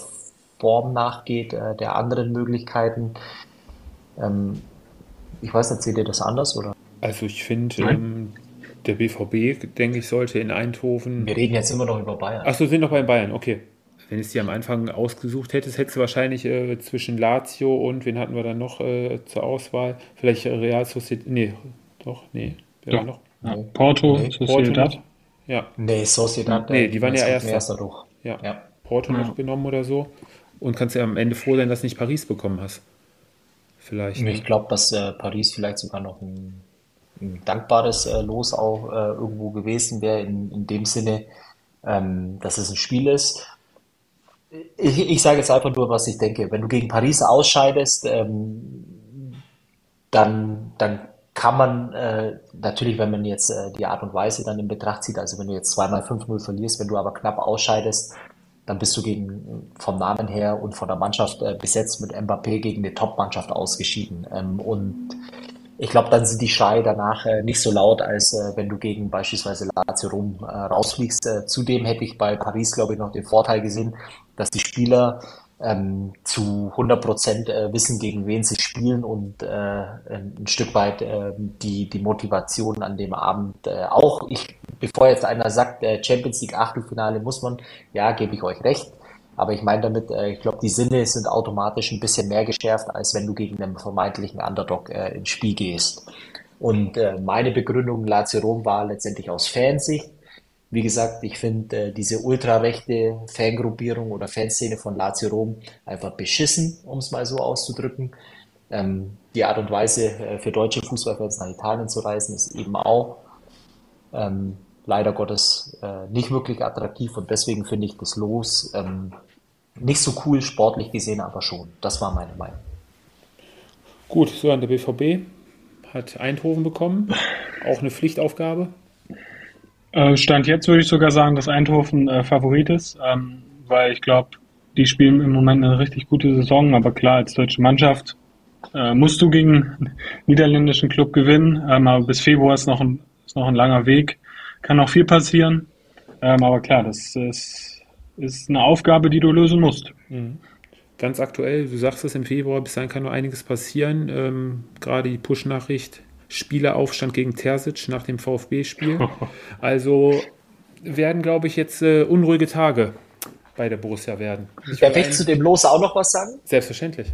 Form nachgeht, äh, der anderen Möglichkeiten. Ähm, ich weiß nicht, seht ihr das anders oder? Also ich finde, ähm, der BVB, denke ich, sollte in Eindhoven. Wir reden jetzt immer noch über Bayern. Achso, sind noch bei Bayern, okay. Wenn es dir am Anfang ausgesucht hättest, hättest du wahrscheinlich äh, zwischen Lazio und wen hatten wir dann noch äh, zur Auswahl? Vielleicht Real Sociedad. Nee, doch, nee. Wer war noch? Ja. Porto, nee. Sociedad. Porto ja. Nee, Sociedad. Nee, die waren ja erst. Erster durch. Ja. ja. Porto ja. noch genommen oder so. Und kannst ja am Ende froh sein, dass du nicht Paris bekommen hast. Vielleicht. Ich ne? glaube, dass äh, Paris vielleicht sogar noch ein, ein dankbares äh, Los auch äh, irgendwo gewesen wäre, in, in dem Sinne, ähm, dass es ein Spiel ist. Ich, ich sage jetzt einfach nur, was ich denke. Wenn du gegen Paris ausscheidest, ähm, dann, dann kann man äh, natürlich, wenn man jetzt äh, die Art und Weise dann in Betracht zieht, also wenn du jetzt zweimal 5-0 verlierst, wenn du aber knapp ausscheidest, dann bist du gegen vom Namen her und von der Mannschaft äh, besetzt mit Mbappé gegen eine Top-Mannschaft ausgeschieden. Ähm, und ich glaube, dann sind die Schreie danach äh, nicht so laut, als äh, wenn du gegen beispielsweise Lazio Rom äh, rausfliegst. Äh, zudem hätte ich bei Paris, glaube ich, noch den Vorteil gesehen, dass die Spieler ähm, zu 100 Prozent äh, wissen, gegen wen sie spielen und äh, ein Stück weit die, die Motivation an dem Abend auch. Ich, bevor jetzt einer sagt, Champions League Achtelfinale muss man, ja, gebe ich euch recht. Aber ich meine damit, äh, ich glaube, die Sinne sind automatisch ein bisschen mehr geschärft, als wenn du gegen einen vermeintlichen Underdog äh, ins Spiel gehst. Und äh, meine Begründung Lazio Rom war letztendlich aus Fansicht, wie gesagt, ich finde äh, diese ultrarechte Fangruppierung oder Fanszene von Lazio Rom einfach beschissen, um es mal so auszudrücken. Ähm, die Art und Weise äh, für deutsche Fußballfans nach Italien zu reisen ist eben auch ähm, leider Gottes äh, nicht wirklich attraktiv und deswegen finde ich das Los ähm, nicht so cool sportlich gesehen, aber schon. Das war meine Meinung. Gut, so an der BVB hat Eindhoven bekommen, auch eine Pflichtaufgabe. Äh, Stand jetzt würde ich sogar sagen, dass Eindhoven äh, Favorit ist, ähm, weil ich glaube, die spielen im Moment eine richtig gute Saison, aber klar, als deutsche Mannschaft äh, musst du gegen einen niederländischen Club gewinnen, ähm, aber bis Februar ist noch, ein, ist noch ein langer Weg, kann noch viel passieren, ähm, aber klar, das ist, ist eine Aufgabe, die du lösen musst. Mhm. Ganz aktuell, du sagst es im Februar, bis dahin kann nur einiges passieren, ähm, gerade die Push-Nachricht Spieleraufstand gegen Terzic nach dem VfB-Spiel. Also werden, glaube ich, jetzt äh, unruhige Tage bei der Borussia werden. Ich Darf ich zu dem Los auch noch was sagen? Selbstverständlich.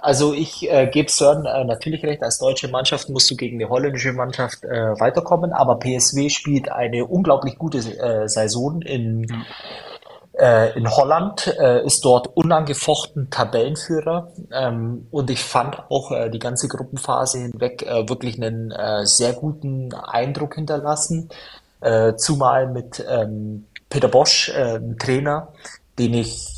Also ich äh, gebe Sören äh, natürlich recht, als deutsche Mannschaft musst du gegen die holländische Mannschaft äh, weiterkommen, aber PSW spielt eine unglaublich gute äh, Saison in äh, in Holland, äh, ist dort unangefochten Tabellenführer ähm, und ich fand auch äh, die ganze Gruppenphase hinweg äh, wirklich einen äh, sehr guten Eindruck hinterlassen, äh, zumal mit ähm, Peter Bosch, äh, Trainer, den ich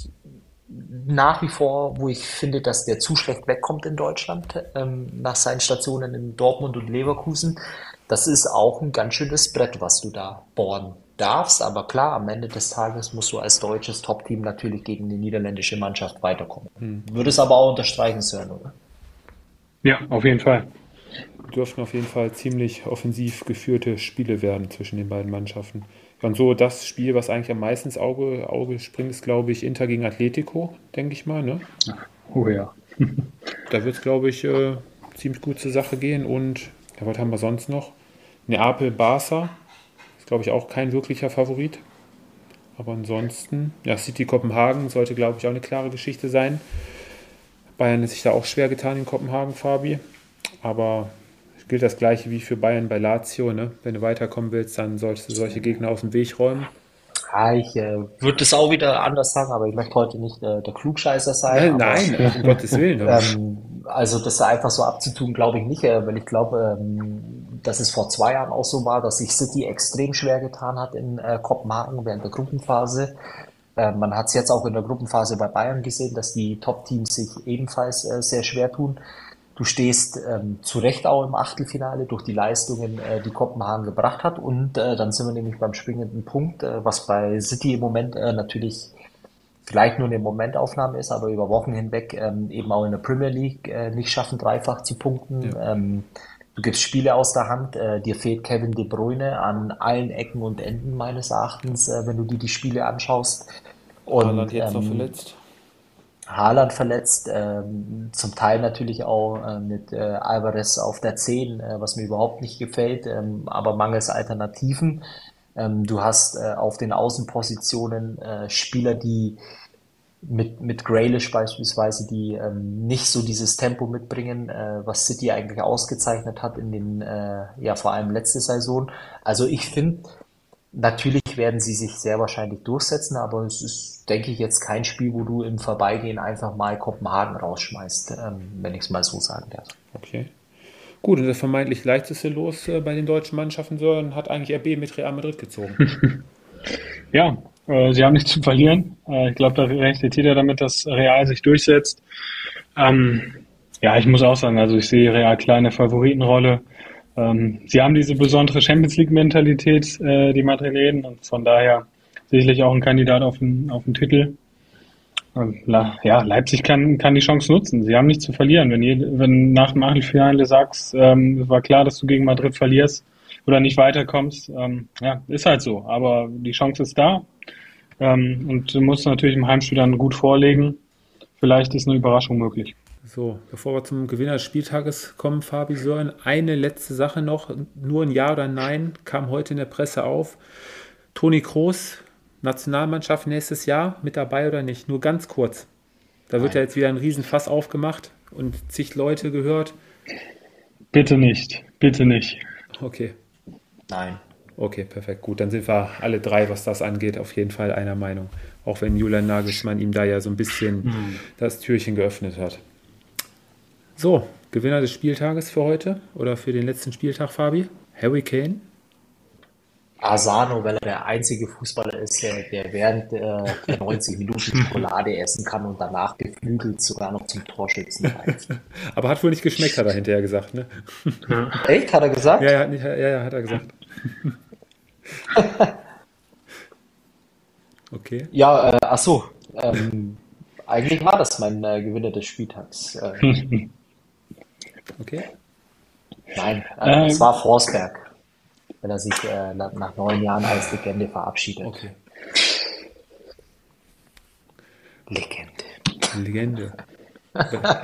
nach wie vor, wo ich finde, dass der zu schlecht wegkommt in Deutschland, ähm, nach seinen Stationen in Dortmund und Leverkusen. Das ist auch ein ganz schönes Brett, was du da bohren darfst, aber klar, am Ende des Tages musst du als deutsches Top-Team natürlich gegen die niederländische Mannschaft weiterkommen. Hm. Würde es aber auch unterstreichen, Sören, oder? Ja, auf jeden Fall. Dürften auf jeden Fall ziemlich offensiv geführte Spiele werden zwischen den beiden Mannschaften. Und so das Spiel, was eigentlich am meisten ins Auge, Auge springt, ist, glaube ich, Inter gegen Atletico, denke ich mal. Ne? Oh ja. da wird es, glaube ich, äh, ziemlich gut zur Sache gehen. Und ja, was haben wir sonst noch? Neapel-Barca glaube ich, auch kein wirklicher Favorit. Aber ansonsten, ja, City Kopenhagen sollte, glaube ich, auch eine klare Geschichte sein. Bayern ist sich da auch schwer getan in Kopenhagen, Fabi. Aber gilt das gleiche wie für Bayern bei Lazio. Ne? Wenn du weiterkommen willst, dann solltest du solche Gegner aus dem Weg räumen. Ja, ich äh, würde das auch wieder anders sagen, aber ich möchte heute nicht äh, der Klugscheißer sein. Nein, aber, nein um Gottes Willen. ähm, also das einfach so abzutun, glaube ich nicht, äh, weil ich glaube, ähm, dass es vor zwei Jahren auch so war, dass sich City extrem schwer getan hat in äh, Kopenhagen während der Gruppenphase. Äh, man hat es jetzt auch in der Gruppenphase bei Bayern gesehen, dass die Top-Teams sich ebenfalls äh, sehr schwer tun. Du stehst ähm, zu Recht auch im Achtelfinale durch die Leistungen, äh, die Kopenhagen gebracht hat. Und äh, dann sind wir nämlich beim springenden Punkt, äh, was bei City im Moment äh, natürlich vielleicht nur eine Momentaufnahme ist, aber über Wochen hinweg ähm, eben auch in der Premier League äh, nicht schaffen, dreifach zu punkten. Ja. Ähm, du gibst Spiele aus der Hand, äh, dir fehlt Kevin De Bruyne an allen Ecken und Enden meines Erachtens, äh, wenn du dir die Spiele anschaust. Und, Haaland jetzt ähm, noch verletzt. Haaland verletzt, ähm, zum Teil natürlich auch äh, mit äh, Alvarez auf der 10, äh, was mir überhaupt nicht gefällt, ähm, aber mangels Alternativen. Ähm, du hast äh, auf den Außenpositionen äh, Spieler, die mit, mit Graylish beispielsweise, die ähm, nicht so dieses Tempo mitbringen, äh, was City eigentlich ausgezeichnet hat in den, ja vor allem letzte Saison. Also ich finde, Natürlich werden sie sich sehr wahrscheinlich durchsetzen, aber es ist, denke ich, jetzt kein Spiel, wo du im Vorbeigehen einfach mal Kopenhagen rausschmeißt, ähm, wenn ich es mal so sagen darf. Okay. Gut, und das vermeintlich leichteste Los äh, bei den deutschen Mannschaften so, hat eigentlich RB mit Real Madrid gezogen. ja, äh, sie haben nichts zu verlieren. Äh, ich glaube, da rechnet jeder damit, dass Real sich durchsetzt. Ähm, ja, ich muss auch sagen, also ich sehe Real kleine Favoritenrolle. Ähm, sie haben diese besondere Champions League-Mentalität, äh, die Madrilen, und von daher sicherlich auch ein Kandidat auf den, auf den Titel. Und, ja, Leipzig kann, kann die Chance nutzen. Sie haben nichts zu verlieren. Wenn, je, wenn nach dem Achtelfinale sagst, ähm, war klar, dass du gegen Madrid verlierst oder nicht weiterkommst, ähm, ja, ist halt so. Aber die Chance ist da. Ähm, und du musst natürlich im Heimspiel dann gut vorlegen. Vielleicht ist eine Überraschung möglich. So, bevor wir zum Gewinner des Spieltages kommen, Fabi Sören, eine letzte Sache noch. Nur ein Ja oder Nein kam heute in der Presse auf. Toni Kroos, Nationalmannschaft nächstes Jahr mit dabei oder nicht? Nur ganz kurz. Da wird Nein. ja jetzt wieder ein Riesenfass aufgemacht und zig Leute gehört. Bitte nicht, bitte nicht. Okay. Nein. Okay, perfekt. Gut, dann sind wir alle drei, was das angeht, auf jeden Fall einer Meinung. Auch wenn Julian Nagelsmann ihm da ja so ein bisschen hm. das Türchen geöffnet hat. So, Gewinner des Spieltages für heute oder für den letzten Spieltag, Fabi? Harry Kane? Asano, weil er der einzige Fußballer ist, der, der während äh, der 90 Minuten Schokolade essen kann und danach beflügelt sogar noch zum Torschützen reicht. Aber hat wohl nicht geschmeckt, hat er hinterher gesagt, ne? Echt? Hat er gesagt? Ja, ja, ja, ja hat er gesagt. okay. Ja, äh, ach so. Ähm, eigentlich war das mein äh, Gewinner des Spieltags. Äh, Okay. Nein, äh, ähm, es war Forsberg, wenn er sich äh, nach neun Jahren als Legende verabschiedet. Okay. Legende. Legende.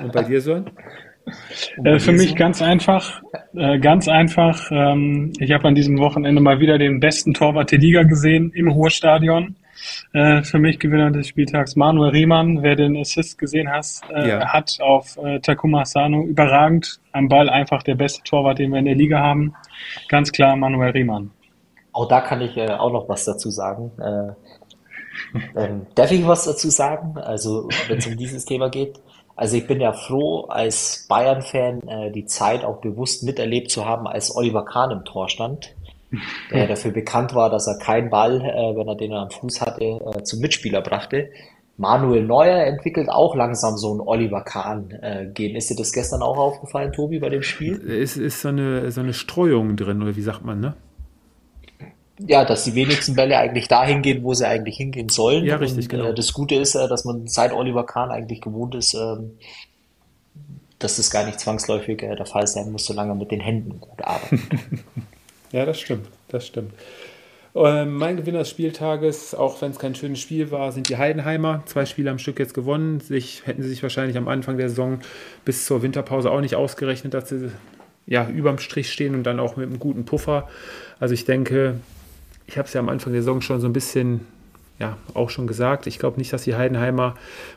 Und bei dir, Sören? Äh, für mich ganz einfach, äh, ganz einfach. Ähm, ich habe an diesem Wochenende mal wieder den besten Torwart der Liga gesehen im Ruhrstadion. Äh, für mich Gewinner des Spieltags Manuel Riemann. Wer den Assist gesehen hast, äh, ja. hat auf äh, Takuma Asano überragend am Ball einfach der beste Torwart, den wir in der Liga haben. Ganz klar Manuel Riemann. Auch da kann ich äh, auch noch was dazu sagen. Äh, ähm, darf ich was dazu sagen? Also, wenn es um dieses Thema geht. Also ich bin ja froh, als Bayern-Fan äh, die Zeit auch bewusst miterlebt zu haben, als Oliver Kahn im Tor stand der dafür bekannt war, dass er keinen Ball, äh, wenn er den am Fuß hatte, äh, zum Mitspieler brachte. Manuel Neuer entwickelt auch langsam so ein Oliver Kahn äh. Ist dir das gestern auch aufgefallen, Tobi, bei dem Spiel? Es ist so eine, so eine Streuung drin, oder wie sagt man, ne? Ja, dass die wenigsten Bälle eigentlich dahin gehen, wo sie eigentlich hingehen sollen. Ja, richtig, Und, genau. Äh, das Gute ist, äh, dass man seit Oliver Kahn eigentlich gewohnt ist, ähm, dass das gar nicht zwangsläufig äh, der Fall sein muss, solange er mit den Händen gut arbeitet. Ja, das stimmt, das stimmt. Ähm, mein Gewinner des Spieltages, auch wenn es kein schönes Spiel war, sind die Heidenheimer. Zwei Spiele am Stück jetzt gewonnen. Sich, hätten sie sich wahrscheinlich am Anfang der Saison bis zur Winterpause auch nicht ausgerechnet, dass sie ja überm Strich stehen und dann auch mit einem guten Puffer. Also ich denke, ich habe es ja am Anfang der Saison schon so ein bisschen ja, auch schon gesagt. Ich glaube nicht, dass die Heidenheimer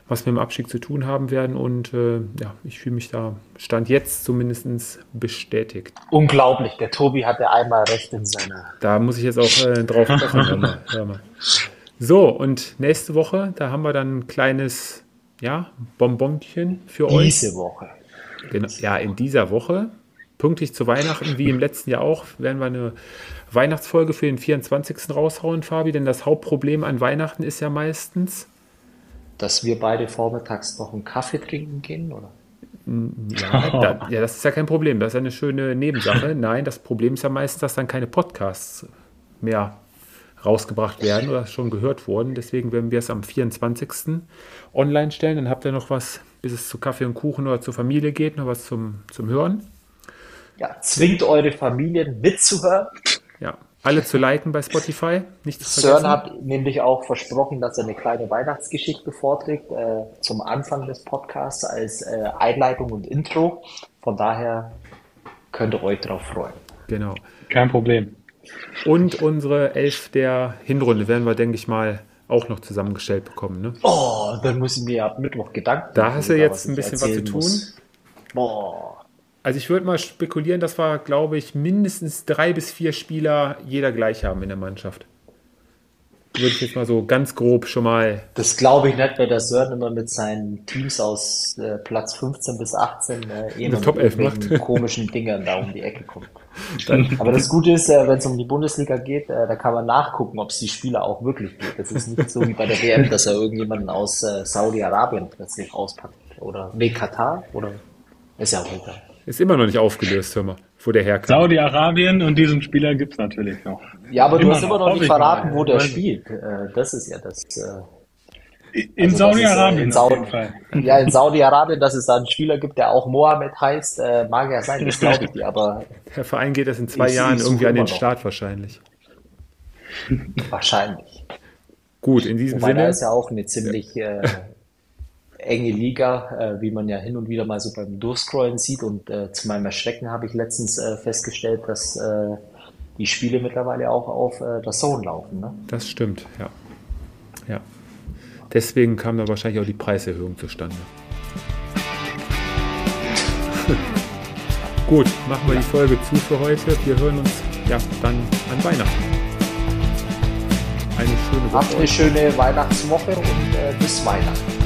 was mit dem Abstieg zu tun haben werden und äh, ja, ich fühle mich da, Stand jetzt zumindest bestätigt. Unglaublich, der Tobi hatte einmal recht in seiner. Da muss ich jetzt auch äh, drauf mal. So, und nächste Woche, da haben wir dann ein kleines ja, Bonbonchen für Diese euch. Diese Woche. Genau, ja, in dieser Woche. pünktlich zu Weihnachten, wie im letzten Jahr auch, werden wir eine Weihnachtsfolge für den 24. raushauen, Fabi, denn das Hauptproblem an Weihnachten ist ja meistens, dass wir beide vormittags noch einen Kaffee trinken gehen, oder? Ja, da, ja, das ist ja kein Problem. Das ist eine schöne Nebensache. Nein, das Problem ist ja meistens, dass dann keine Podcasts mehr rausgebracht werden oder schon gehört wurden. Deswegen werden wir es am 24. online stellen. Dann habt ihr noch was, bis es zu Kaffee und Kuchen oder zur Familie geht, noch was zum, zum Hören. Ja, zwingt eure Familien mitzuhören. Alle zu liken bei Spotify. Nicht zu CERN hat nämlich auch versprochen, dass er eine kleine Weihnachtsgeschichte vorträgt äh, zum Anfang des Podcasts als äh, Einleitung und Intro. Von daher könnt ihr euch darauf freuen. Genau. Kein Problem. Und unsere Elf der Hinrunde werden wir, denke ich mal, auch noch zusammengestellt bekommen. Ne? Oh, dann muss ich mir ab Mittwoch Gedanken Da hast du jetzt ein bisschen was zu tun. Muss. Boah. Also ich würde mal spekulieren, dass wir, glaube ich, mindestens drei bis vier Spieler jeder gleich haben in der Mannschaft. Würde ich jetzt mal so ganz grob schon mal. Das glaube ich nicht, weil der Sören immer mit seinen Teams aus äh, Platz 15 bis 18 äh, eh Top 11 macht. komischen Dingern da um die Ecke kommt. Aber das Gute ist, äh, wenn es um die Bundesliga geht, äh, da kann man nachgucken, ob es die Spieler auch wirklich gibt. Das ist nicht so wie bei der WM, dass er irgendjemanden aus äh, Saudi-Arabien plötzlich rauspackt. Oder nee, Katar oder ist ja auch egal. Ist immer noch nicht aufgelöst, hör mal, wo der herkommt. Saudi-Arabien und diesen Spieler gibt es natürlich noch. Ja, aber immer du hast immer noch nicht verraten, wo der spielt. Äh, das ist ja das. Äh, in also Saudi-Arabien. In Saudi ja, in Saudi-Arabien, dass es da einen Spieler gibt, der auch Mohammed heißt, äh, mag ja sein, das glaube ich dir, aber. Der Verein geht das in zwei Jahren irgendwie an den Start wahrscheinlich. Wahrscheinlich. Gut, in diesem Wobei Sinne. Da ist ja auch eine ziemlich ja. äh, enge Liga, äh, wie man ja hin und wieder mal so beim Durchscrollen sieht. Und äh, zu meinem Erschrecken habe ich letztens äh, festgestellt, dass äh, die Spiele mittlerweile auch auf äh, der Zone laufen. Ne? Das stimmt, ja. ja. Deswegen kam da wahrscheinlich auch die Preiserhöhung zustande. Gut, machen wir ja. die Folge zu für heute. Wir hören uns ja dann an Weihnachten. Eine schöne Woche. Habt eine schöne Weihnachtswoche und äh, bis Weihnachten.